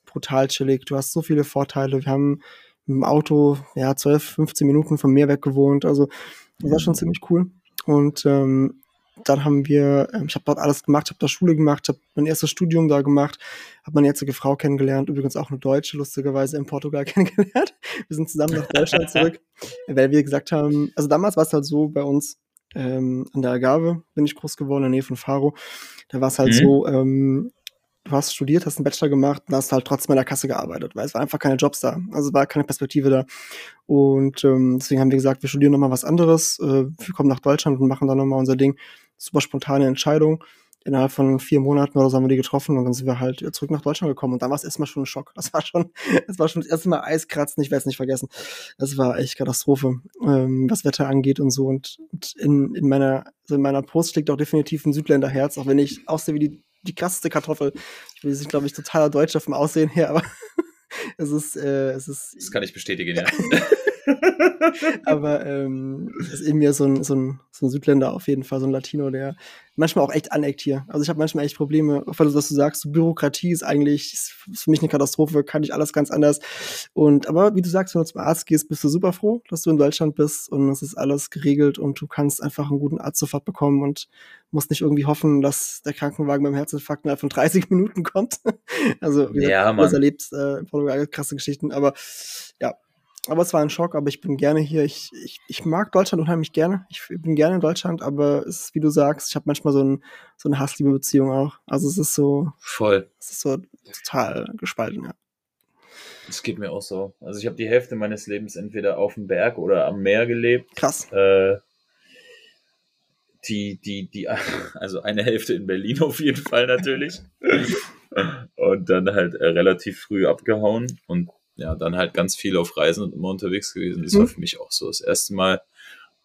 brutal chillig. Du hast so viele Vorteile. Wir haben mit dem Auto ja 12, 15 Minuten vom Meer weg gewohnt. Also das war schon mhm. ziemlich cool. Und ähm, dann haben wir, ähm, ich habe dort alles gemacht, habe da Schule gemacht, habe mein erstes Studium da gemacht, habe meine jetzige Frau kennengelernt, übrigens auch eine Deutsche, lustigerweise in Portugal kennengelernt. Wir sind zusammen nach Deutschland zurück, weil wir gesagt haben, also damals war es halt so bei uns, ähm, an der Agave bin ich groß geworden, in der Nähe von Faro. Da war es halt mhm. so, ähm, du hast studiert, hast einen Bachelor gemacht und hast halt trotzdem in der Kasse gearbeitet, weil es war einfach keine Jobs da. Also war keine Perspektive da. Und ähm, deswegen haben wir gesagt, wir studieren nochmal was anderes. Äh, wir kommen nach Deutschland und machen dann nochmal unser Ding. Super spontane Entscheidung. Innerhalb von vier Monaten oder so haben wir die getroffen und dann sind wir halt zurück nach Deutschland gekommen. Und dann war es erstmal schon ein Schock. Das war schon, das war schon das erste Mal Eiskratzen, ich werde es nicht vergessen. Das war echt Katastrophe, ähm, was Wetter angeht und so. Und, und in, in meiner, also in meiner Post steckt auch definitiv ein Südländerherz, auch wenn ich aussehe wie die die krasseste Kartoffel. Ich bin, glaube ich, totaler Deutscher vom Aussehen her, aber es ist, äh, es ist.
Das kann ich bestätigen, ja.
Aber ähm, ist in mir so ein, so, ein, so ein Südländer auf jeden Fall, so ein Latino, der manchmal auch echt aneckt hier. Also ich habe manchmal echt Probleme, weil du, dass du sagst, so Bürokratie ist eigentlich ist für mich eine Katastrophe, kann ich alles ganz anders. Und aber wie du sagst, wenn du zum Arzt gehst, bist du super froh, dass du in Deutschland bist und es ist alles geregelt und du kannst einfach einen guten Arzt sofort bekommen und musst nicht irgendwie hoffen, dass der Krankenwagen beim Herzinfarkt innerhalb von 30 Minuten kommt. also wie
ja,
gesagt, du erlebst äh, in Portugal krasse Geschichten, aber ja, aber es war ein Schock, aber ich bin gerne hier. Ich, ich, ich mag Deutschland unheimlich gerne. Ich bin gerne in Deutschland, aber es ist, wie du sagst, ich habe manchmal so, ein, so eine Hassliebe-Beziehung auch. Also es ist so.
Voll.
Es ist so total gespalten, ja.
Das geht mir auch so. Also ich habe die Hälfte meines Lebens entweder auf dem Berg oder am Meer gelebt.
Krass.
Äh, die, die, die, also eine Hälfte in Berlin auf jeden Fall natürlich. und dann halt äh, relativ früh abgehauen und ja, dann halt ganz viel auf Reisen und immer unterwegs gewesen. Das mhm. war für mich auch so. Das erste Mal,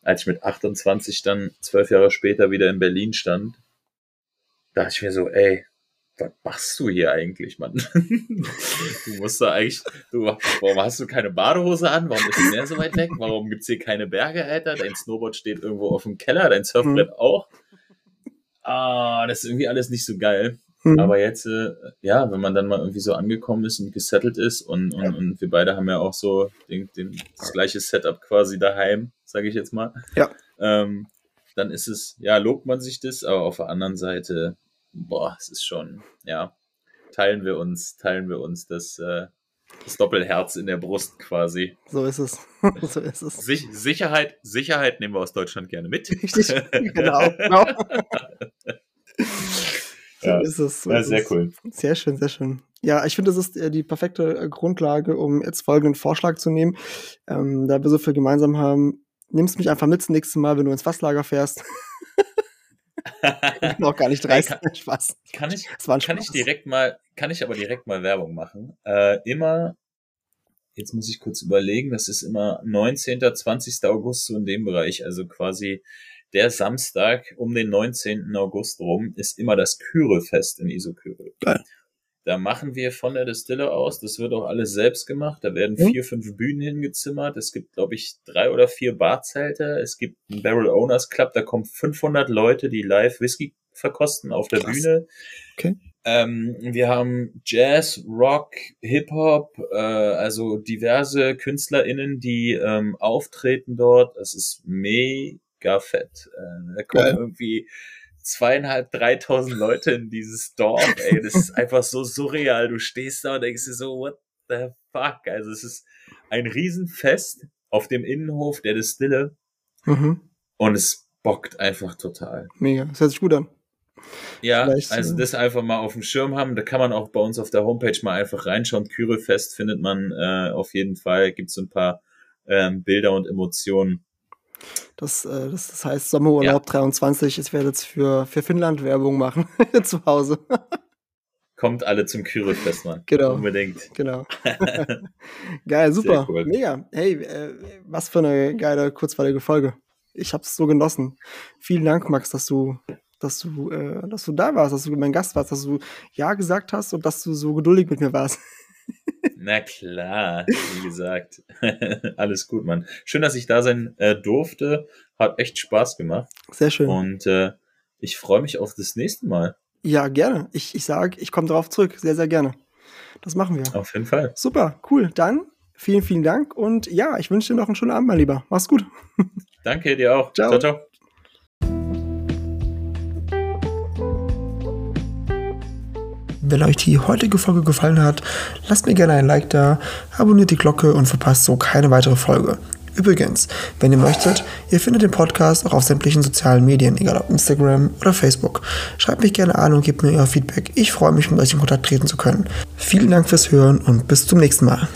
als ich mit 28 dann zwölf Jahre später wieder in Berlin stand, dachte ich mir so, ey, was machst du hier eigentlich, Mann? du musst da eigentlich, du, warum hast du keine Badehose an? Warum ist der Meer so weit weg? Warum gibt's hier keine Berge, Alter? Dein Snowboard steht irgendwo auf dem Keller, dein Surfbrett mhm. auch. Ah, das ist irgendwie alles nicht so geil. Mhm. Aber jetzt, äh, ja, wenn man dann mal irgendwie so angekommen ist und gesettelt ist und, und, ja. und wir beide haben ja auch so den, den, das gleiche Setup quasi daheim, sage ich jetzt mal.
Ja.
Ähm, dann ist es, ja, lobt man sich das, aber auf der anderen Seite, boah, es ist schon, ja, teilen wir uns, teilen wir uns das, äh, das Doppelherz in der Brust quasi.
So ist es. so ist es.
Sich, Sicherheit, Sicherheit nehmen wir aus Deutschland gerne mit.
Richtig, genau. genau. So ja. ist es. So
ja, sehr cool.
Sehr schön, sehr schön. Ja, ich finde, das ist äh, die perfekte äh, Grundlage, um jetzt folgenden Vorschlag zu nehmen. Ähm, da wir so viel gemeinsam haben, nimmst mich einfach mit das nächste Mal, wenn du ins Fasslager fährst. ich bin auch gar nicht dreist.
Hey, kann, Spaß. Kann ich, kann ich direkt mal, kann ich aber direkt mal Werbung machen. Äh, immer, jetzt muss ich kurz überlegen, das ist immer 19., 20. August so in dem Bereich, also quasi der Samstag um den 19. August rum ist immer das Kyre-Fest in Isokyre. Geil. Da machen wir von der Distille aus, das wird auch alles selbst gemacht. Da werden mhm. vier, fünf Bühnen hingezimmert. Es gibt, glaube ich, drei oder vier Barzelte. Es gibt einen Barrel Owners Club, da kommen 500 Leute, die live Whisky verkosten auf der Krass. Bühne. Okay. Ähm, wir haben Jazz, Rock, Hip-Hop, äh, also diverse KünstlerInnen, die ähm, auftreten dort. Das ist mega fett. Äh, da kommen Geil. irgendwie zweieinhalb, dreitausend Leute in dieses Dorf, ey, das ist einfach so surreal. Du stehst da und denkst dir so, what the fuck? Also es ist ein Riesenfest auf dem Innenhof der Distille mhm. und es bockt einfach total.
Mega, das hört sich gut an.
Ja, Vielleicht, also äh, das einfach mal auf dem Schirm haben. Da kann man auch bei uns auf der Homepage mal einfach reinschauen. Kyrefest findet man äh, auf jeden Fall. Gibt es ein paar ähm, Bilder und Emotionen.
Das, äh, das, das heißt Sommerurlaub ja. 23. Ich werde jetzt für, für Finnland Werbung machen zu Hause.
Kommt alle zum Kyrifest, Mann.
Genau.
Unbedingt.
Genau. Geil, super. Cool. Mega. Hey, äh, was für eine geile, kurzweilige Folge. Ich hab's so genossen. Vielen Dank, Max, dass du, dass du, äh, dass du da warst, dass du mein Gast warst, dass du Ja gesagt hast und dass du so geduldig mit mir warst.
Na klar, wie gesagt. Alles gut, Mann. Schön, dass ich da sein äh, durfte. Hat echt Spaß gemacht.
Sehr schön.
Und äh, ich freue mich auf das nächste Mal.
Ja, gerne. Ich, ich sage, ich komme darauf zurück. Sehr, sehr gerne. Das machen wir.
Auf jeden Fall.
Super, cool. Dann vielen, vielen Dank. Und ja, ich wünsche dir noch einen schönen Abend, mein Lieber. Mach's gut.
Danke dir auch. Ciao, ciao. ciao.
Wenn euch die heutige Folge gefallen hat, lasst mir gerne ein Like da, abonniert die Glocke und verpasst so keine weitere Folge. Übrigens, wenn ihr möchtet, ihr findet den Podcast auch auf sämtlichen sozialen Medien, egal ob Instagram oder Facebook. Schreibt mich gerne an und gebt mir euer Feedback. Ich freue mich, mit euch in Kontakt treten zu können. Vielen Dank fürs Hören und bis zum nächsten Mal.